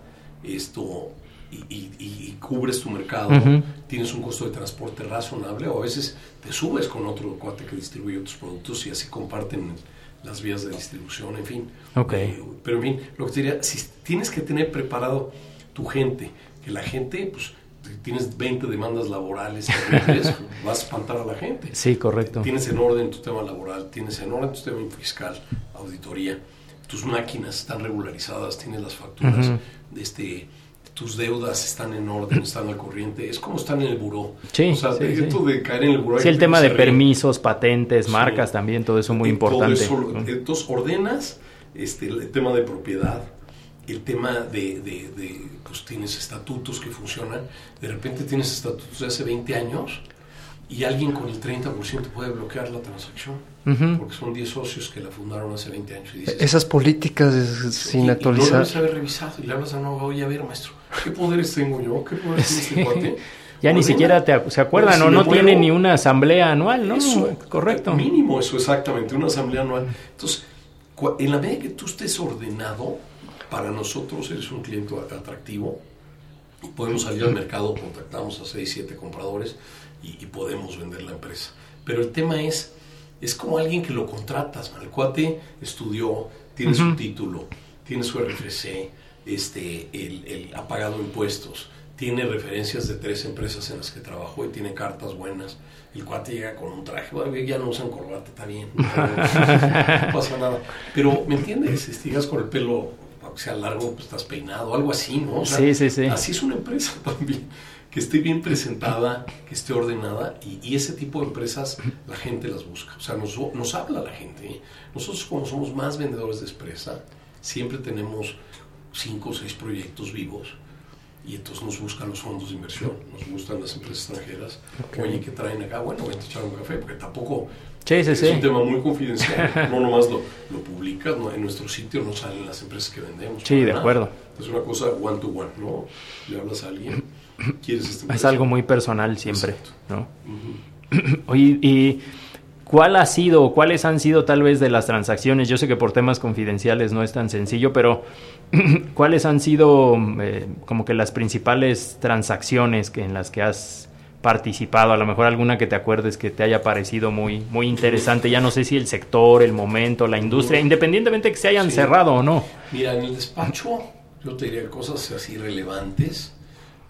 esto, y, y- y- cubres tu mercado, tienes un costo de transporte razonable, o a veces te subes con otro cuate que distribuye otros productos y así comparten las vías de distribución, en fin. Ok. Eh, pero en fin, lo que te diría, si tienes que tener preparado tu gente, que la gente, pues, tienes 20 demandas laborales, vas a espantar a la gente. Sí, correcto. Tienes en orden tu tema laboral, tienes en orden tu tema fiscal, auditoría, tus máquinas están regularizadas, tienes las facturas, este, tus deudas están en orden, están al corriente, es como están en el buró. Sí, o sea, sí, de- sí. esto de caer en el buró. Sí, el tema de permisos, patentes, marcas también, todo eso muy Eh, todo importante. eso, entonces ordenas este, el tema de propiedad, el tema de, de- de, pues tienes estatutos que funcionan, de repente tienes estatutos de hace 20 años y alguien con el 30% puede bloquear la transacción, porque son 10 socios que la fundaron hace 20 años. Y Esas políticas sin actualizar. Y no debes haber revisado y le hablas a no, oye, a ver, maestro, ¿qué poderes tengo yo? ¿Qué poderes tiene este cuate? Ya ni siquiera te, se acuerdan o no tiene ni una asamblea anual, ¿no? Correcto. Mínimo eso, exactamente, una asamblea anual. Entonces, en la medida que tú estés ordenado, para nosotros eres un cliente atractivo, podemos salir al mercado, contactamos a 6, 7 compradores y, podemos vender la empresa. Pero el tema es, es como alguien que lo contratas, el cuate estudió, tiene su título, tiene su RFC, este, el, ha pagado impuestos, tiene referencias de tres empresas en las que trabajó y tiene cartas buenas. El cuate llega con un traje, ya no usan corbata, está bien, no, pasa nada. Pero, ¿me entiendes? Si llegas con el pelo, aunque sea largo, pues estás peinado, algo así, ¿no? sí, sí, sí. Así es una empresa también que esté bien presentada, que esté ordenada y, ese tipo de empresas la gente las busca. O sea, nos, nos habla la gente. ¿eh? Nosotros como somos más vendedores de empresa, siempre tenemos cinco o seis proyectos vivos y entonces nos buscan los fondos de inversión, nos gustan las empresas extranjeras. Oye, ¿qué traen acá? Bueno, ven a echar un café, porque tampoco es un tema muy confidencial. no nomás lo, lo publicas, en nuestro sitio no salen las empresas que vendemos. Sí, de acuerdo. Es una cosa one to one, ¿no? Le hablas a alguien es algo muy personal siempre, ¿no? Oye, ¿y cuál ha sido, cuáles han sido tal vez de las transacciones? Yo sé que por temas confidenciales no es tan sencillo, pero ¿cuáles han sido eh, como que las principales transacciones que, en las que has participado? A lo mejor alguna que te acuerdes que te haya parecido muy, muy interesante. Ya no sé si el sector, el momento, la industria, independientemente de que se hayan cerrado o no. Mira, en el despacho yo te diría cosas así relevantes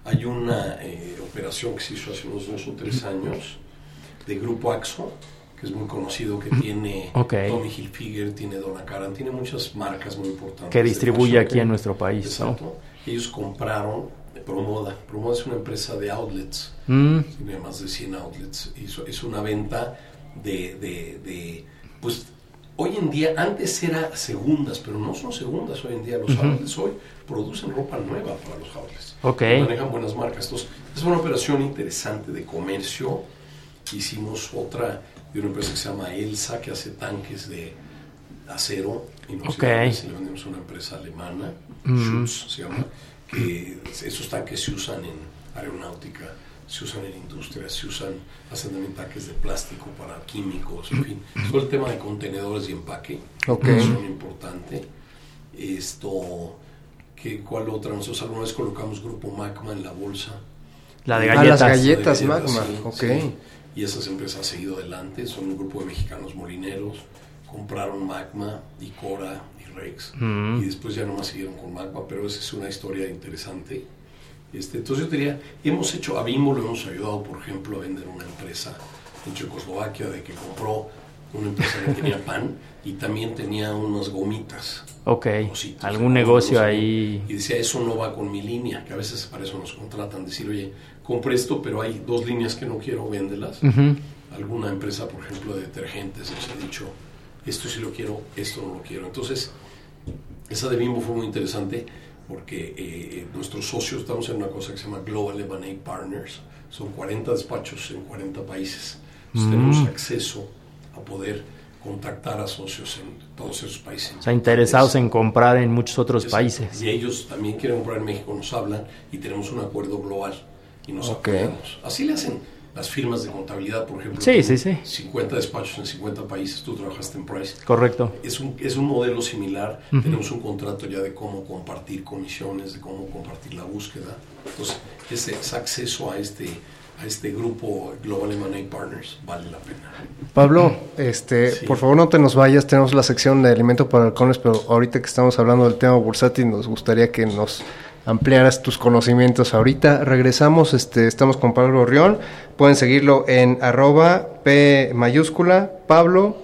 hay una eh, operación que se hizo hace unos dos o tres años de Grupo Axo, que es muy conocido, que tiene Tommy Hilfiger, tiene Donna Karan, tiene muchas marcas muy importantes. Que distribuye aquí en nuestro país. Exacto. Ellos compraron Promoda. Promoda es una empresa de outlets, mm. tiene más de 100 outlets. es una venta de, de, de pues hoy en día, antes era segundas, pero no son segundas hoy en día. Los outlets hoy producen ropa nueva para los outlets. Manejan buenas marcas. Entonces, es una operación interesante de comercio. Hicimos otra de una empresa que se llama Elsa, que hace tanques de acero. Y okay. le vendemos a una empresa alemana, Schutz se llama, que esos tanques se usan en aeronáutica se usan en industria, se usan, hacen también tanques de plástico para químicos, en fin. Todo el tema de contenedores y empaque okay. es muy importante. Esto, que, ¿cuál otra? Nosotros alguna vez colocamos Grupo Magma en la bolsa. La de galletas. Ah, las galletas, Magma, Y esas empresas han seguido adelante, son un grupo de mexicanos molineros, compraron Magma y Cora y Rex, mm. y después ya nomás siguieron con Magma, pero esa es una historia interesante este, entonces yo diría, hemos hecho, a Bimbo lo hemos ayudado, por ejemplo, a vender una empresa en Checoslovaquia de que compró una empresa que tenía pan y también tenía unas gomitas. Ok, algún negocio ahí. Y decía, eso no va con mi línea, que a veces para eso nos contratan, decir, oye, compré esto, pero hay dos líneas que no quiero, véndelas. Alguna empresa, por ejemplo, de detergentes, les ha dicho, esto sí lo quiero, esto no lo quiero. Entonces, esa de Bimbo fue muy interesante porque eh, nuestros socios estamos en una cosa que se llama Global M&A Partners, son 40 despachos en 40 países. Tenemos mm. acceso a poder contactar a socios en todos esos países. O sea, interesados en comprar en muchos otros países. Y ellos también quieren comprar en México, nos hablan y tenemos un acuerdo global y nos apoyamos. Así le hacen las firmas de contabilidad, por ejemplo. Sí, sí, sí. 50 despachos en 50 países, tú trabajaste en Price. Correcto. Es un, es un modelo similar, tenemos un contrato ya de cómo compartir comisiones, de cómo compartir la búsqueda. Entonces, ese, acceso a este, a este grupo Global M&A Partners vale la pena. Pablo, este, por favor no te nos vayas, tenemos la sección de alimento para halcones, pero ahorita que estamos hablando del tema bursátil nos gustaría que nos ampliaras tus conocimientos ahorita. Regresamos, este, estamos con Pablo Rión. Pueden seguirlo en arroba P mayúscula, Pablo,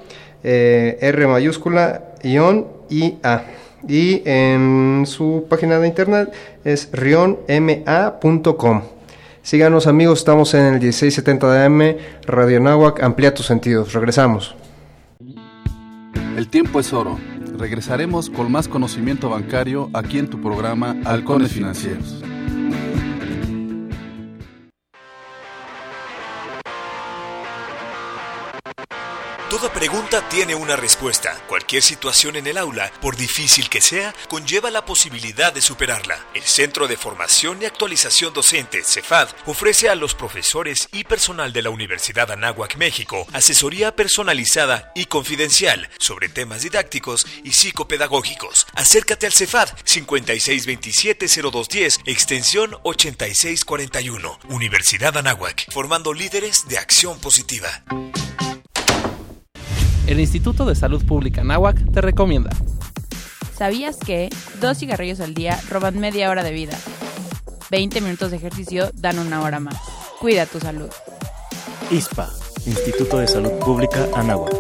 eh, R mayúscula, ion y A. Y en su página de internet es rionma.com. Síganos amigos, estamos en el 1670 de AM, Radio Nahuac, amplía tus sentidos. Regresamos. El tiempo es oro Regresaremos con más conocimiento bancario aquí en tu programa Halcones Financieros. Pregunta tiene una respuesta. Cualquier situación en el aula, por difícil que sea, conlleva la posibilidad de superarla. El Centro de Formación y Actualización Docente, CEFAD, ofrece a los profesores y personal de la Universidad Anáhuac, México, asesoría personalizada y confidencial sobre temas didácticos y psicopedagógicos. Acércate al CEFAD 5627-0210, extensión 8641. Universidad Anáhuac, formando líderes de acción positiva. El Instituto de Salud Pública Anáhuac te recomienda. ¿Sabías que dos cigarrillos al día roban media hora de vida? 20 minutos de ejercicio dan una hora más. Cuida tu salud. ISPA, Instituto de Salud Pública Anáhuac.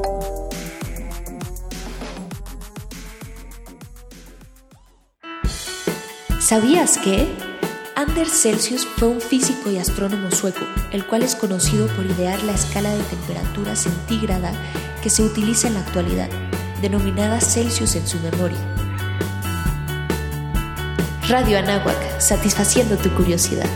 ¿Sabías que? Anders Celsius fue un físico y astrónomo sueco, el cual es conocido por idear la escala de temperatura centígrada que se utiliza en la actualidad, denominada Celsius en su memoria. Radio Anáhuac, satisfaciendo tu curiosidad.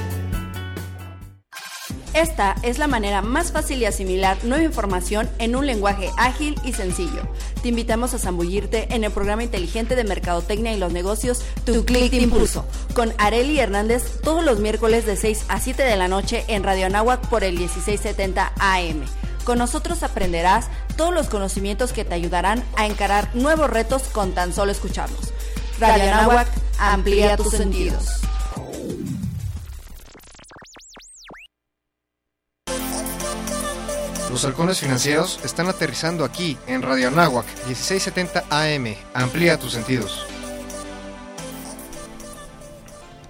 Esta es la manera más fácil de asimilar nueva información en un lenguaje ágil y sencillo. Te invitamos a zambullirte en el programa inteligente de Mercadotecnia y los negocios Tu Impulso, con Areli Hernández todos los miércoles de 6 a 7 de la noche en Radio Anáhuac por el 1670 AM. Con nosotros aprenderás todos los conocimientos que te ayudarán a encarar nuevos retos con tan solo escucharlos. Radio Anáhuac, amplía tus sentidos. Los halcones financieros están aterrizando aquí en Radio Anáhuac 1670 AM. Amplía tus sentidos.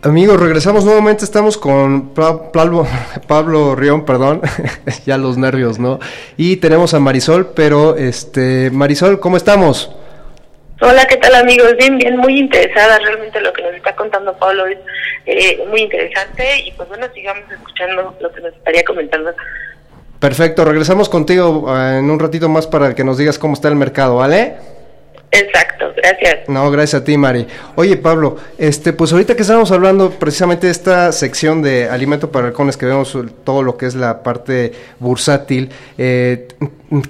Amigos, regresamos nuevamente, estamos con Pablo, Pablo Rión, perdón, ya los nervios, ¿no? Y tenemos a Marisol, pero este, Marisol, ¿cómo estamos? Hola, ¿qué tal amigos? Bien, bien, muy interesada, realmente lo que nos está contando Pablo es eh, muy interesante y pues bueno, sigamos escuchando lo que nos estaría comentando. Perfecto, regresamos contigo eh, en un ratito más para que nos digas cómo está el mercado, ¿vale? Exacto, gracias. No, gracias a ti, Mari. Oye, Pablo, este, pues ahorita que estamos hablando precisamente de esta sección de alimento para halcones, que vemos todo lo que es la parte bursátil, eh,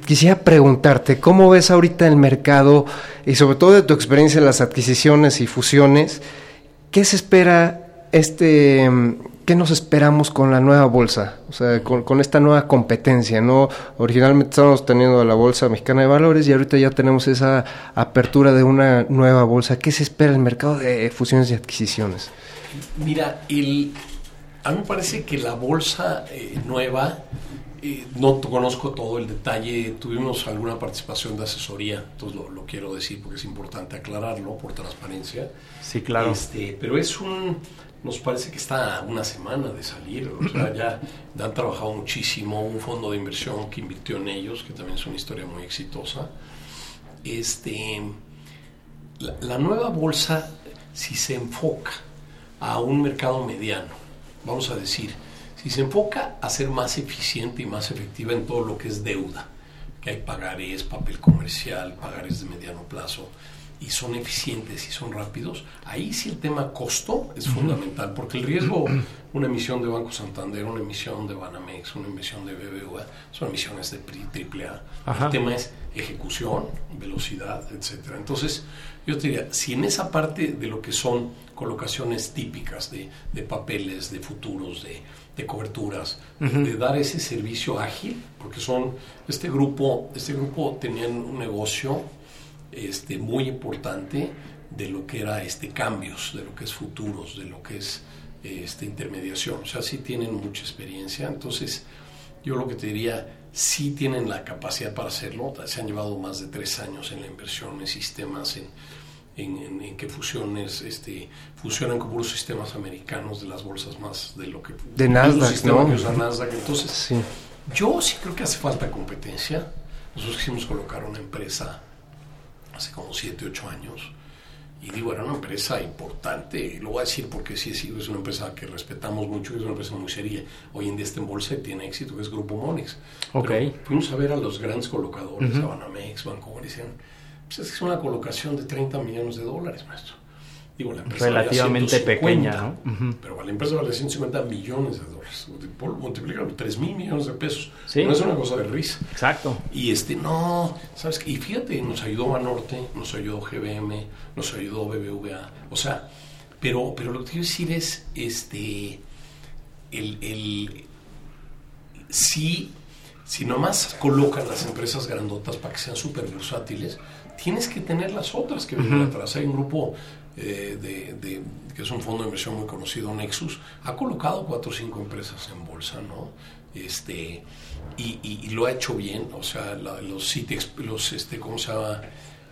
quisiera preguntarte, ¿cómo ves ahorita el mercado y sobre todo de tu experiencia en las adquisiciones y fusiones? ¿Qué se espera este ¿qué nos esperamos con la nueva bolsa? O sea, con, esta nueva competencia, ¿no? Originalmente estábamos teniendo la Bolsa Mexicana de Valores y ahorita ya tenemos esa apertura de una nueva bolsa. ¿Qué se espera en el mercado de fusiones y adquisiciones? Mira, el, a mí me parece que la bolsa eh, nueva, eh, no conozco todo el detalle, tuvimos alguna participación de asesoría, entonces lo, lo, quiero decir porque es importante aclararlo por transparencia. Sí, claro. Este, pero es un nos parece que está una semana de salir, o sea, ya han trabajado muchísimo, un fondo de inversión que invirtió en ellos, que también es una historia muy exitosa. Este, la, nueva bolsa, si se enfoca a un mercado mediano, vamos a decir, si se enfoca a ser más eficiente y más efectiva en todo lo que es deuda, que hay pagares, papel comercial, pagares de mediano plazo, y son eficientes y son rápidos, ahí sí el tema costo es fundamental, porque el riesgo, una emisión de Banco Santander, una emisión de Banamex, una emisión de BBVA, son emisiones de AAA. El tema es ejecución, velocidad, etcétera. Entonces, yo te diría, si en esa parte de lo que son colocaciones típicas de, de papeles, de futuros, de, de coberturas, de, dar ese servicio ágil, porque son, este grupo, este grupo tenían un negocio este, muy importante de lo que era este cambios, de lo que es futuros, de lo que es este, intermediación. O sea, sí tienen mucha experiencia. Entonces, yo lo que te diría, sí tienen la capacidad para hacerlo. Se han llevado más de tres años en la inversión en sistemas, en, en, que fusiones este, fusionan con puros sistemas americanos de las bolsas más de lo que... De Nasdaq, ¿no? Nasdaq. Entonces, sí. yo sí creo que hace falta competencia. Nosotros quisimos colocar una empresa hace como 7, 8 años. Y digo, era una empresa importante, lo voy a decir porque sí, sí, es una empresa que respetamos mucho, es una empresa muy seria. Hoy en día está en bolsa y tiene éxito, que es Grupo Monex. Okay. fuimos a ver a los grandes colocadores, uh a Banamex, Banco, y decían, pues es una colocación de 30 millones de dólares, maestro. Digo, la empresa relativamente vale 150, pequeña, ¿no? Pero la empresa vale 150 millones de dólares. Multiplícalo, 3 mil millones de pesos. Sí. No es una cosa de risa. Exacto. Y este, no, ¿sabes qué? Y fíjate, nos ayudó Banorte, nos ayudó GBM, nos ayudó BBVA. O sea, pero, pero lo que quiero decir es, este, el, el si, si nomás colocan las empresas grandotas para que sean súper versátiles, tienes que tener las otras que vienen Ujú. atrás. Hay un grupo eh, de, de- que es un fondo de inversión muy conocido, Nexus, ha colocado cuatro o cinco empresas en bolsa, ¿no? Este, y, y- y lo ha hecho bien, o sea, la- los sitios, los, este, ¿cómo se llama?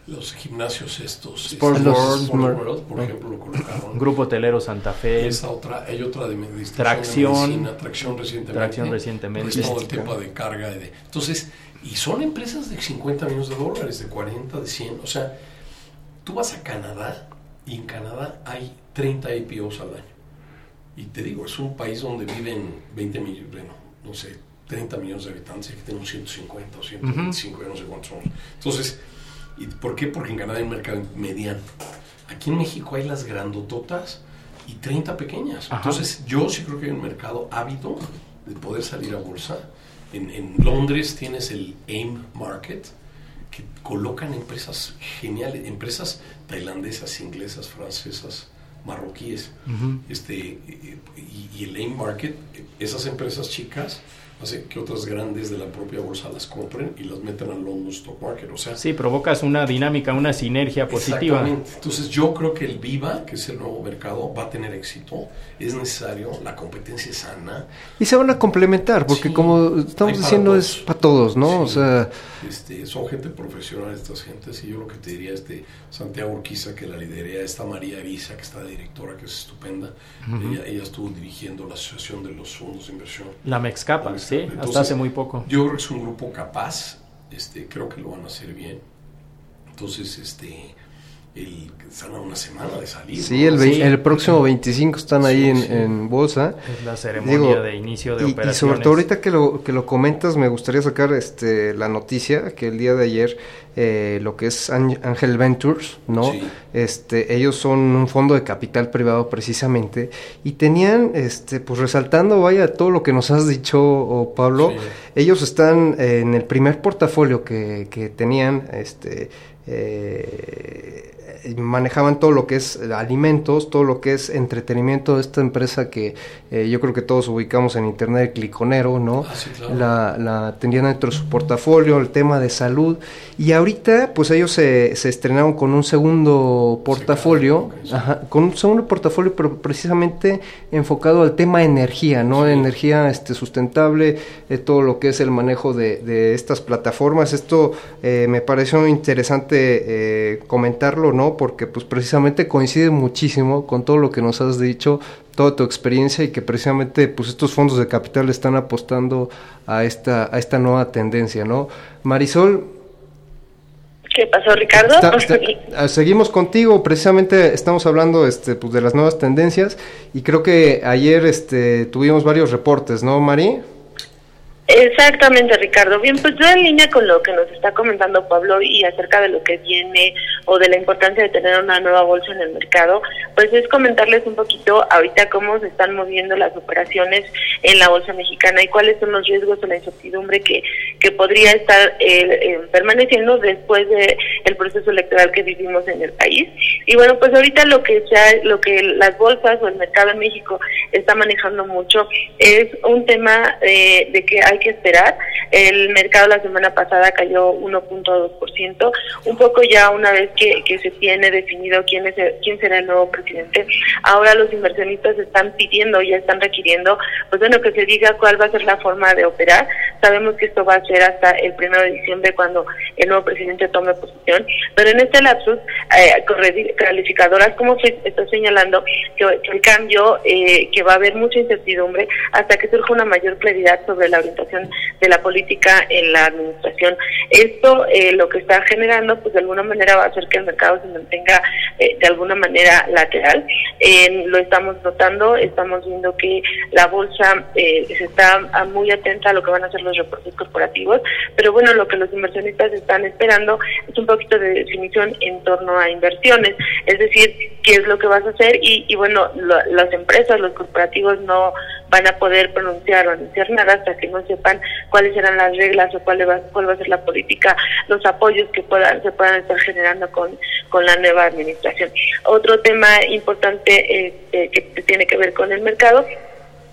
Los gimnasios estos. Sport este, World. Sport World, por ejemplo, lo colocaron. Grupo Hotelero Santa Fe. Esa otra, hay otra de medicina. Tracción. tracción recientemente. Tracción recientemente. Pues todo el tema de carga. De, entonces, y son empresas de 50 millones de dólares, de 40, de 100. O sea, tú vas a Canadá y en Canadá hay 30 IPOs al año. Y te digo, es un país donde viven 20 millones, bueno, no sé, 30 millones de habitantes aquí tenemos 150 o 125, ya no sé cuántos somos. Entonces, ¿y por qué? Porque en Canadá hay un mercado mediano. Aquí en México hay las grandototas y 30 pequeñas. Ajá. Entonces, yo sí creo que hay un mercado ávido de poder salir a bolsa. En, en Londres tienes el AIM Market, que colocan empresas geniales, empresas tailandesas, inglesas, francesas, marroquíes. Este, y, y el AIM Market, esas empresas chicas, hace que otras grandes de la propia bolsa las compren y las metan al London Stock Market. O sea, Sí, provocas una dinámica, una sinergia positiva. Exactamente. Entonces yo creo que el Viva, que es el nuevo mercado, va a tener éxito. Es necesario, la competencia es sana. Y se van a complementar, porque Sí, como estamos diciendo, todos. es para todos, ¿no? O Sí. sea, Este, son gente profesional estas gentes y yo lo que te diría es de Santiago Urquiza que la liderea esta María Ariza que está de directora que es estupenda Ujú. ella, ella estuvo dirigiendo la asociación de los fondos de inversión La Mexcapa, sí, Entonces, hasta hace muy poco. yo creo que es un grupo capaz este creo que lo van a hacer bien entonces este el, están a una semana de salir sí, ¿no? el, ve- el próximo 25 están ahí en, en bolsa. Es la ceremonia de inicio de y, y operaciones. sobre todo ahorita que lo, que lo comentas, me gustaría sacar este la noticia que el día de ayer eh, lo que es Ang- Angel Ventures, ¿no? Sí. Este, ellos son un fondo de capital privado precisamente y tenían, este, pues resaltando, vaya, todo lo que nos has dicho, oh, Pablo, Sí. ellos están eh, en el primer portafolio que, que tenían, este, eh, manejaban todo lo que es alimentos, todo lo que es entretenimiento de esta empresa que eh, yo creo que todos ubicamos en internet, Cliconero, ¿no? Ah, sí, claro. La, la tenían dentro de su portafolio, el tema de salud, y ahorita pues ellos se, se estrenaron con un segundo portafolio, ajá, con un segundo portafolio, pero precisamente enfocado al tema energía, ¿no? Energía este, sustentable, eh, todo lo que es el manejo de, de estas plataformas. Esto eh, me pareció interesante eh, comentarlo, ¿no? Porque pues precisamente coincide muchísimo con todo lo que nos has dicho, toda tu experiencia y que precisamente pues estos fondos de capital están apostando a esta, a esta nueva tendencia, ¿no? Marisol, ¿Qué pasó, Ricardo? Está- está- ah, seguimos contigo, precisamente estamos hablando este, pues, de las nuevas tendencias y creo que ayer este, tuvimos varios reportes, ¿no, Mari? Exactamente, Ricardo. Bien, pues yo en línea con lo que nos está comentando Pablo y acerca de lo que viene o de la importancia de tener una nueva bolsa en el mercado, pues es comentarles un poquito ahorita cómo se están moviendo las operaciones en la bolsa mexicana y cuáles son los riesgos o la incertidumbre que, que podría estar eh, eh, permaneciendo después de el proceso electoral que vivimos en el país. Y bueno, pues ahorita lo que sea, lo que las bolsas o el mercado en México está manejando mucho es un tema eh, de que hay que esperar. El mercado la semana pasada cayó 1.2%, un poco ya una vez que, que se tiene definido quién es el- quién será el nuevo presidente. Ahora los inversionistas están pidiendo, ya están requiriendo, pues bueno, que se diga cuál va a ser la forma de operar. Sabemos que esto va a ser hasta el primero de diciembre cuando el nuevo presidente tome posición, pero en este lapsus, eh, calificadoras como se está señalando que, el cambio, eh, que va a haber mucha incertidumbre hasta que surja una mayor claridad sobre la orientación de la política en la administración. Esto eh, lo que está generando, pues de alguna manera va a hacer que el mercado se mantenga eh, de alguna manera lateral. Lo estamos notando, estamos viendo que la bolsa eh, se está muy atenta a lo que van a hacer los los reportes corporativos, pero bueno, lo que los inversionistas están esperando es un poquito de definición en torno a inversiones, es decir, qué es lo que vas a hacer y, y bueno, las empresas, los corporativos no van a poder pronunciar o anunciar nada hasta que no sepan cuáles serán las reglas o cuál va, cuál va a ser la política, los apoyos que puedan se puedan estar generando con, con la nueva administración. Otro tema importante este, que tiene que ver con el mercado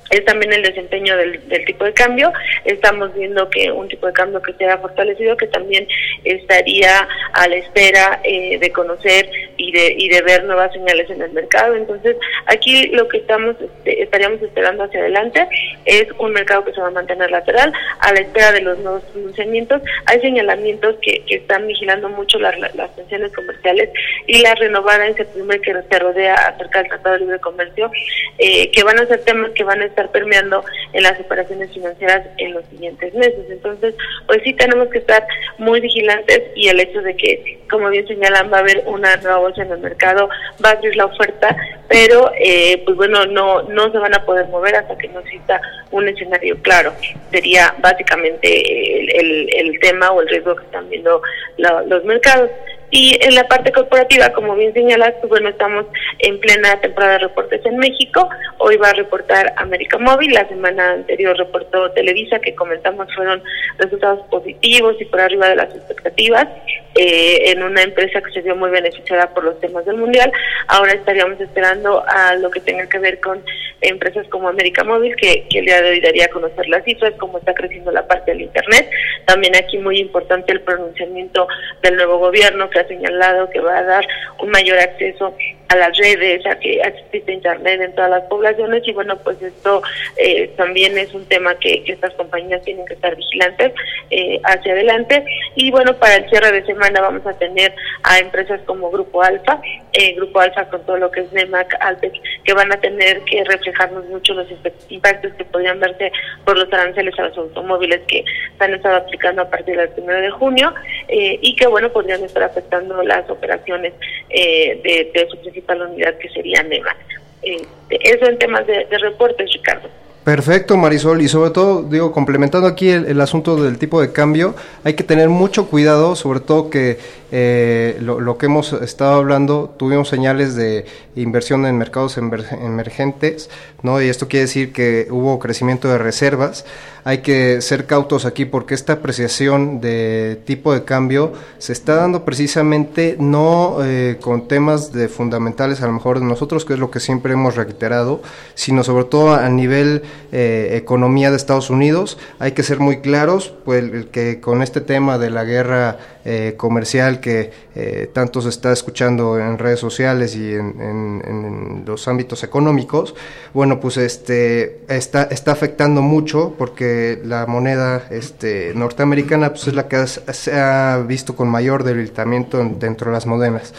es también el desempeño del, tipo de cambio. Estamos viendo que un tipo de cambio que se ha fortalecido, que también estaría a la espera eh, de conocer y de, y de ver nuevas señales en el mercado. Entonces, aquí lo que estamos este, estaríamos esperando hacia adelante es un mercado que se va a mantener lateral a la espera de los nuevos pronunciamientos. Hay señalamientos que, que están vigilando mucho las, las tensiones comerciales y la renovada incertidumbre que se rodea acerca del Tratado de Libre Comercio, eh, que van a ser temas que van a estar permeando en las operaciones financieras en los siguientes meses. Entonces, pues sí tenemos que estar muy vigilantes y el hecho de que, como bien señalan, va a haber una nueva bolsa en el mercado, va a abrir la oferta, pero eh, pues bueno, no, no se van a poder mover hasta que no exista un escenario claro. Sería básicamente el, el, tema o el riesgo que están viendo los mercados. Y en la parte corporativa, como bien señalas, pues bueno, estamos en plena temporada de reportes en México. Hoy va a reportar América Móvil, la semana anterior reportó Televisa, que comentamos fueron resultados positivos y por arriba de las expectativas, eh, en una empresa que se vio muy beneficiada por los temas del Mundial. Ahora estaríamos esperando a lo que tenga que ver con empresas como América Móvil, que, que el día de hoy daría a conocer las cifras, cómo está creciendo la parte del Internet. También aquí muy importante el pronunciamiento del nuevo gobierno, ha señalado que va a dar un mayor acceso a las redes, a que existe internet en todas las poblaciones. Y bueno, pues esto eh, también es un tema que, estas compañías tienen que estar vigilantes eh, hacia adelante. Y bueno, para el cierre de semana vamos a tener a empresas como Grupo Alfa, eh, Grupo Alfa con todo lo que es NEMAC, Alpec, que van a tener que reflejarnos mucho los impactos que podrían verse por los aranceles a los automóviles que se han estado aplicando a partir del 1 de junio y que bueno, podrían estar afectando las operaciones eh, de, su principal unidad, que sería NEMA. Eh, eso en temas de reportes, Ricardo. Perfecto, Marisol, y sobre todo, digo, complementando aquí el, asunto del tipo de cambio, hay que tener mucho cuidado, sobre todo que eh, lo, que hemos estado hablando, tuvimos señales de inversión en mercados emergentes, ¿no? Y esto quiere decir que hubo crecimiento de reservas. Hay que ser cautos aquí porque esta apreciación de tipo de cambio se está dando precisamente no eh, con temas de fundamentales a lo mejor de nosotros, que es lo que siempre hemos reiterado, sino sobre todo a nivel eh, economía de Estados Unidos. Hay que ser muy claros, pues que con este tema de la guerra eh, comercial que eh, tanto se está escuchando en redes sociales y en, los ámbitos económicos, bueno, pues este está, está afectando mucho porque la moneda este, norteamericana pues es la que se ha visto con mayor debilitamiento dentro de las monedas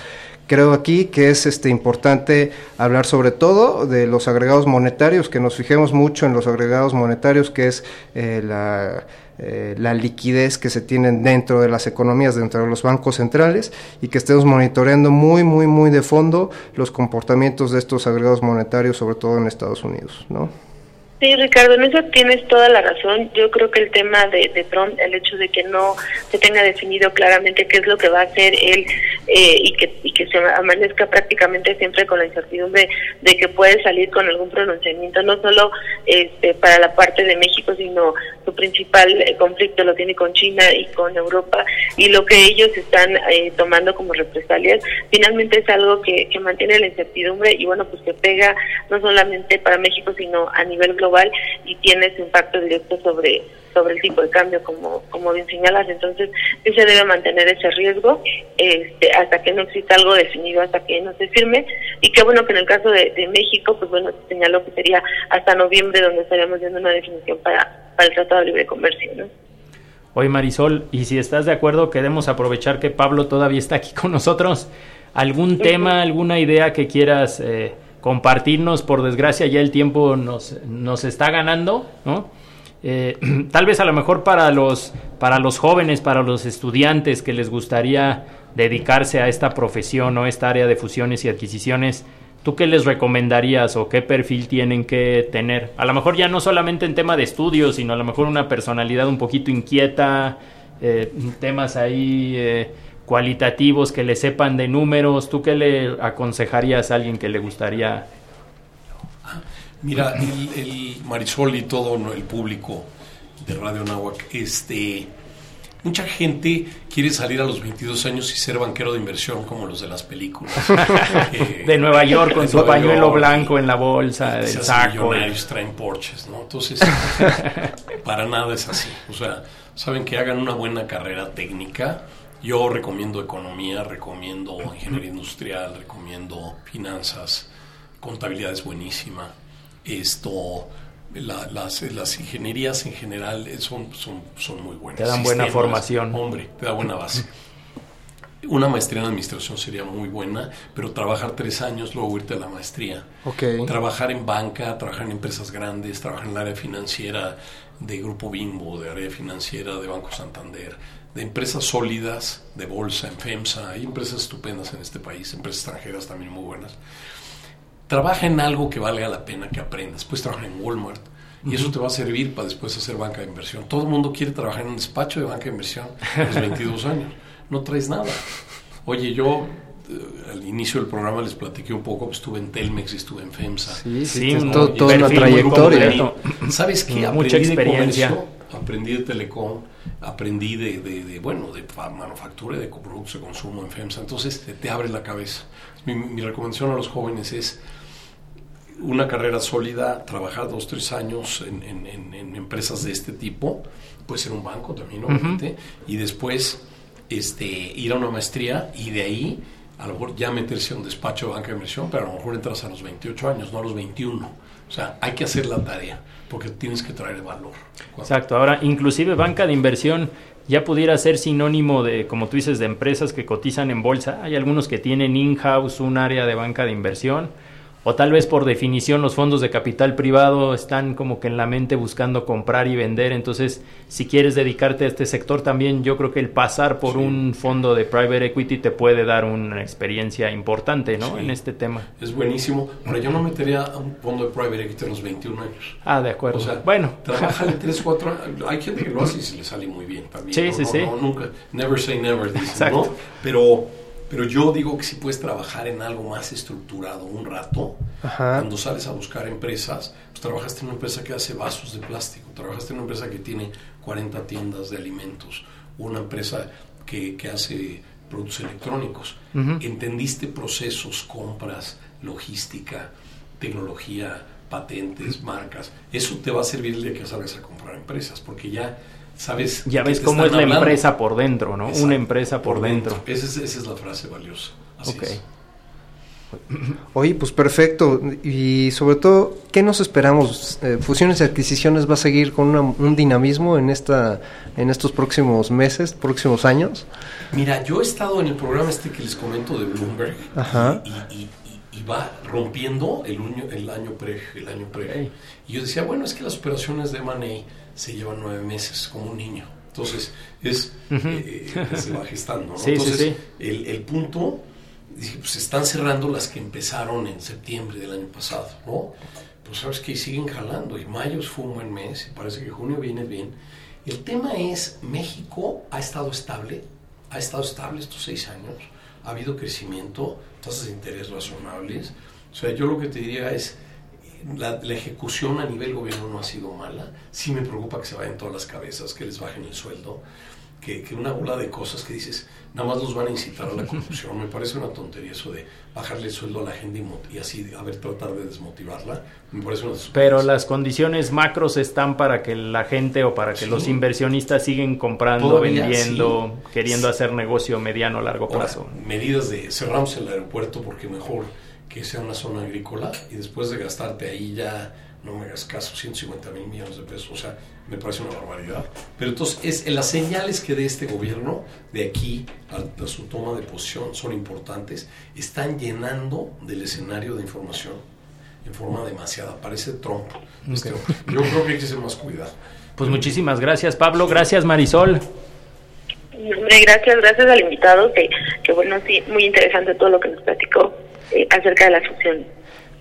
creo aquí que es este importante hablar sobre todo de los agregados monetarios, que nos fijemos mucho en los agregados monetarios, que es eh, la, eh, la liquidez que se tienen dentro de las economías, dentro de los bancos centrales, y que estemos monitoreando muy, muy, muy de fondo los comportamientos de estos agregados monetarios, sobre todo en Estados Unidos, ¿no? Sí, Ricardo, en eso tienes toda la razón. Yo creo que el tema de, Trump, el hecho de que no se tenga definido claramente qué es lo que va a hacer él eh, y, que, y que se amanezca prácticamente siempre con la incertidumbre de que puede salir con algún pronunciamiento, no solo este, para la parte de México, sino su principal eh, conflicto lo tiene con China y con Europa y lo que ellos están eh, tomando como represalias, finalmente es algo que, que mantiene la incertidumbre y bueno, pues que pega no solamente para México, sino a nivel global y tiene ese impacto directo sobre sobre el tipo de cambio como como bien señalas entonces sí se debe mantener ese riesgo este hasta que no exista algo definido hasta que no se firme y qué bueno que en el caso de, México pues bueno se señaló que sería hasta noviembre donde estaríamos viendo una definición para para el Tratado de Libre Comercio ¿no? Oye Marisol, y si estás de acuerdo, queremos aprovechar que Pablo todavía está aquí con nosotros. ¿Algún tema, alguna idea que quieras eh, compartirnos. Por desgracia ya el tiempo nos, nos está ganando, ¿no? Eh, tal vez a lo mejor para los, para los jóvenes, para los estudiantes que les gustaría dedicarse a esta profesión o esta área de fusiones y adquisiciones, ¿Tú qué les recomendarías o qué perfil tienen que tener? A lo mejor ya no solamente en tema de estudios, sino a lo mejor una personalidad un poquito inquieta, eh, temas ahí eh, cualitativos que le sepan de números. ¿Tú qué le aconsejarías a alguien que le gustaría? Mira, el, Marisol y todo el público de Radio Nahuac, este, mucha gente quiere salir a los 22 años y ser banquero de inversión como los de las películas. Eh, de Nueva York con su pañuelo blanco en la bolsa, del saco. Millonarios traen Porsches, ¿no? Entonces, para nada es así. O sea, saben que hagan una buena carrera técnica. Yo recomiendo economía, recomiendo ingeniería industrial, recomiendo finanzas, contabilidad es buenísima. Esto, las, las, ingenierías en general son, son, son muy buenas. Te dan buena formación. Hombre, te da buena base. Una maestría en administración sería muy buena, pero trabajar tres años, luego irte a la maestría. Okay. Trabajar en banca, trabajar en empresas grandes, trabajar en el área financiera de Grupo Bimbo, de área financiera de Banco Santander, de empresas sólidas, de bolsa, en FEMSA. Hay empresas estupendas en este país, empresas extranjeras también muy buenas. Trabaja en algo que valga la pena que aprendas. Puedes trabajar en Walmart, y eso te va a servir para después hacer banca de inversión. Todo el mundo quiere trabajar en un despacho de banca de inversión a los 22 años. No traes nada. Oye, yo eh, al inicio del programa les platiqué un poco, pues, estuve en Telmex y estuve en FEMSA. Sí, sí, toda una trayectoria. ¿Sabes qué? Aprendí Mucha experiencia. De aprendí de telecom, aprendí de, de, bueno, de manufactura y de productos de consumo en FEMSA. Entonces te, abre la cabeza. Mi, mi recomendación a los jóvenes es una carrera sólida, trabajar dos, tres años en, en, empresas de este tipo, puede ser un banco también, obviamente, y después este, ir a una maestría y de ahí a lo mejor ya meterse a un despacho de banca de inversión, pero a lo mejor entras a los 28 años, no a los 21. O sea, hay que hacer la tarea, porque tienes que traer valor. Exacto, ahora inclusive banca de inversión ya pudiera ser sinónimo de, como tú dices, de empresas que cotizan en bolsa. Hay algunos que tienen in-house un área de banca de inversión o tal vez por definición los fondos de capital privado están como que en la mente buscando comprar y vender, entonces si quieres dedicarte a este sector también yo creo que el pasar por un fondo de private equity te puede dar una experiencia importante, ¿no? En este tema. Es buenísimo. Ahora yo no metería a un fondo de private equity a los 21 años. Ah, de acuerdo. O sea, bueno, trabajale 3, 4 años. Hay gente que lo hace y se le sale muy bien también. Sí, sí, sí. nunca, never say never, dicen, ¿no? Pero pero yo digo que si puedes trabajar en algo más estructurado un rato, cuando sales a buscar empresas, pues trabajaste en una empresa que hace vasos de plástico, trabajaste en una empresa que tiene 40 tiendas de alimentos, una empresa que, que hace productos electrónicos. Entendiste procesos, compras, logística, tecnología, patentes, marcas. Eso te va a servir el día que salgas a comprar empresas, porque ya sabes. Ya ves cómo es la empresa por dentro, ¿no? Una empresa por, dentro. Esa, es, esa, es, la frase valiosa. Así okay. Oye, pues perfecto. Y sobre todo, ¿qué nos esperamos? Eh, ¿Fusiones y adquisiciones va a seguir con un dinamismo en esta en estos próximos meses, próximos años? Mira, yo he estado en el programa este que les comento de Bloomberg Ajá. Y, va rompiendo el, el año pre, el año pre. Y yo decía, bueno, es que las operaciones de Money se llevan nueve meses como un niño. Entonces, es, eh, eh, se va gestando. Entonces, El, el, punto, dije, pues están cerrando las que empezaron en septiembre del año pasado, ¿no? Pues sabes que siguen jalando y mayo fue un buen mes y parece que junio viene bien. El tema es, México ha estado estable, ha estado estable estos seis años, ha habido crecimiento, tasas de interés razonables. O sea, yo lo que te diría es, la, ejecución a nivel gobierno no ha sido mala. Sí me preocupa que se vayan todas las cabezas, que les bajen el sueldo, que, que, una bola de cosas que dices, nada más los van a incitar a la corrupción. Me parece una tontería eso de bajarle el sueldo a la gente y, así, a ver, tratar de desmotivarla. Me parece una Pero las condiciones macros están para que la gente o para que los inversionistas siguen comprando, vendiendo, queriendo hacer negocio mediano, largo plazo. medidas de cerramos el aeropuerto porque mejor que sea una zona agrícola y después de gastarte ahí ya, no me hagas caso, 150 mil millones de pesos, o sea, me parece una barbaridad. Pero entonces, es, las señales que dé este gobierno de aquí a, su toma de posición son importantes, están llenando del escenario de información en forma demasiada, parece Trump. Este, yo creo que hay que ser más cuidado. Pues muchísimas gracias, Pablo. Gracias, Marisol. Gracias, gracias al invitado, que, que bueno, sí, muy interesante todo lo que nos platicó. Acerca de las fusiones.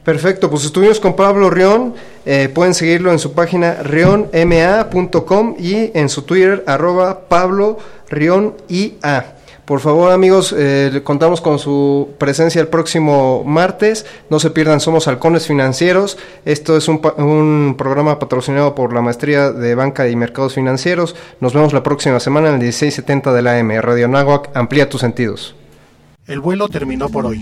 Perfecto, pues estuvimos con Pablo Rion, eh, pueden seguirlo en su página rionma.com y en su Twitter arroba Pablo Rion IA. Por favor, amigos, eh, contamos con su presencia el próximo martes. No se pierdan, somos Halcones Financieros. Esto es un, un, programa patrocinado por la Maestría de Banca y Mercados Financieros. Nos vemos la próxima semana en el 1670 de la M. Radio Nahuac, amplía tus sentidos. El vuelo terminó por hoy.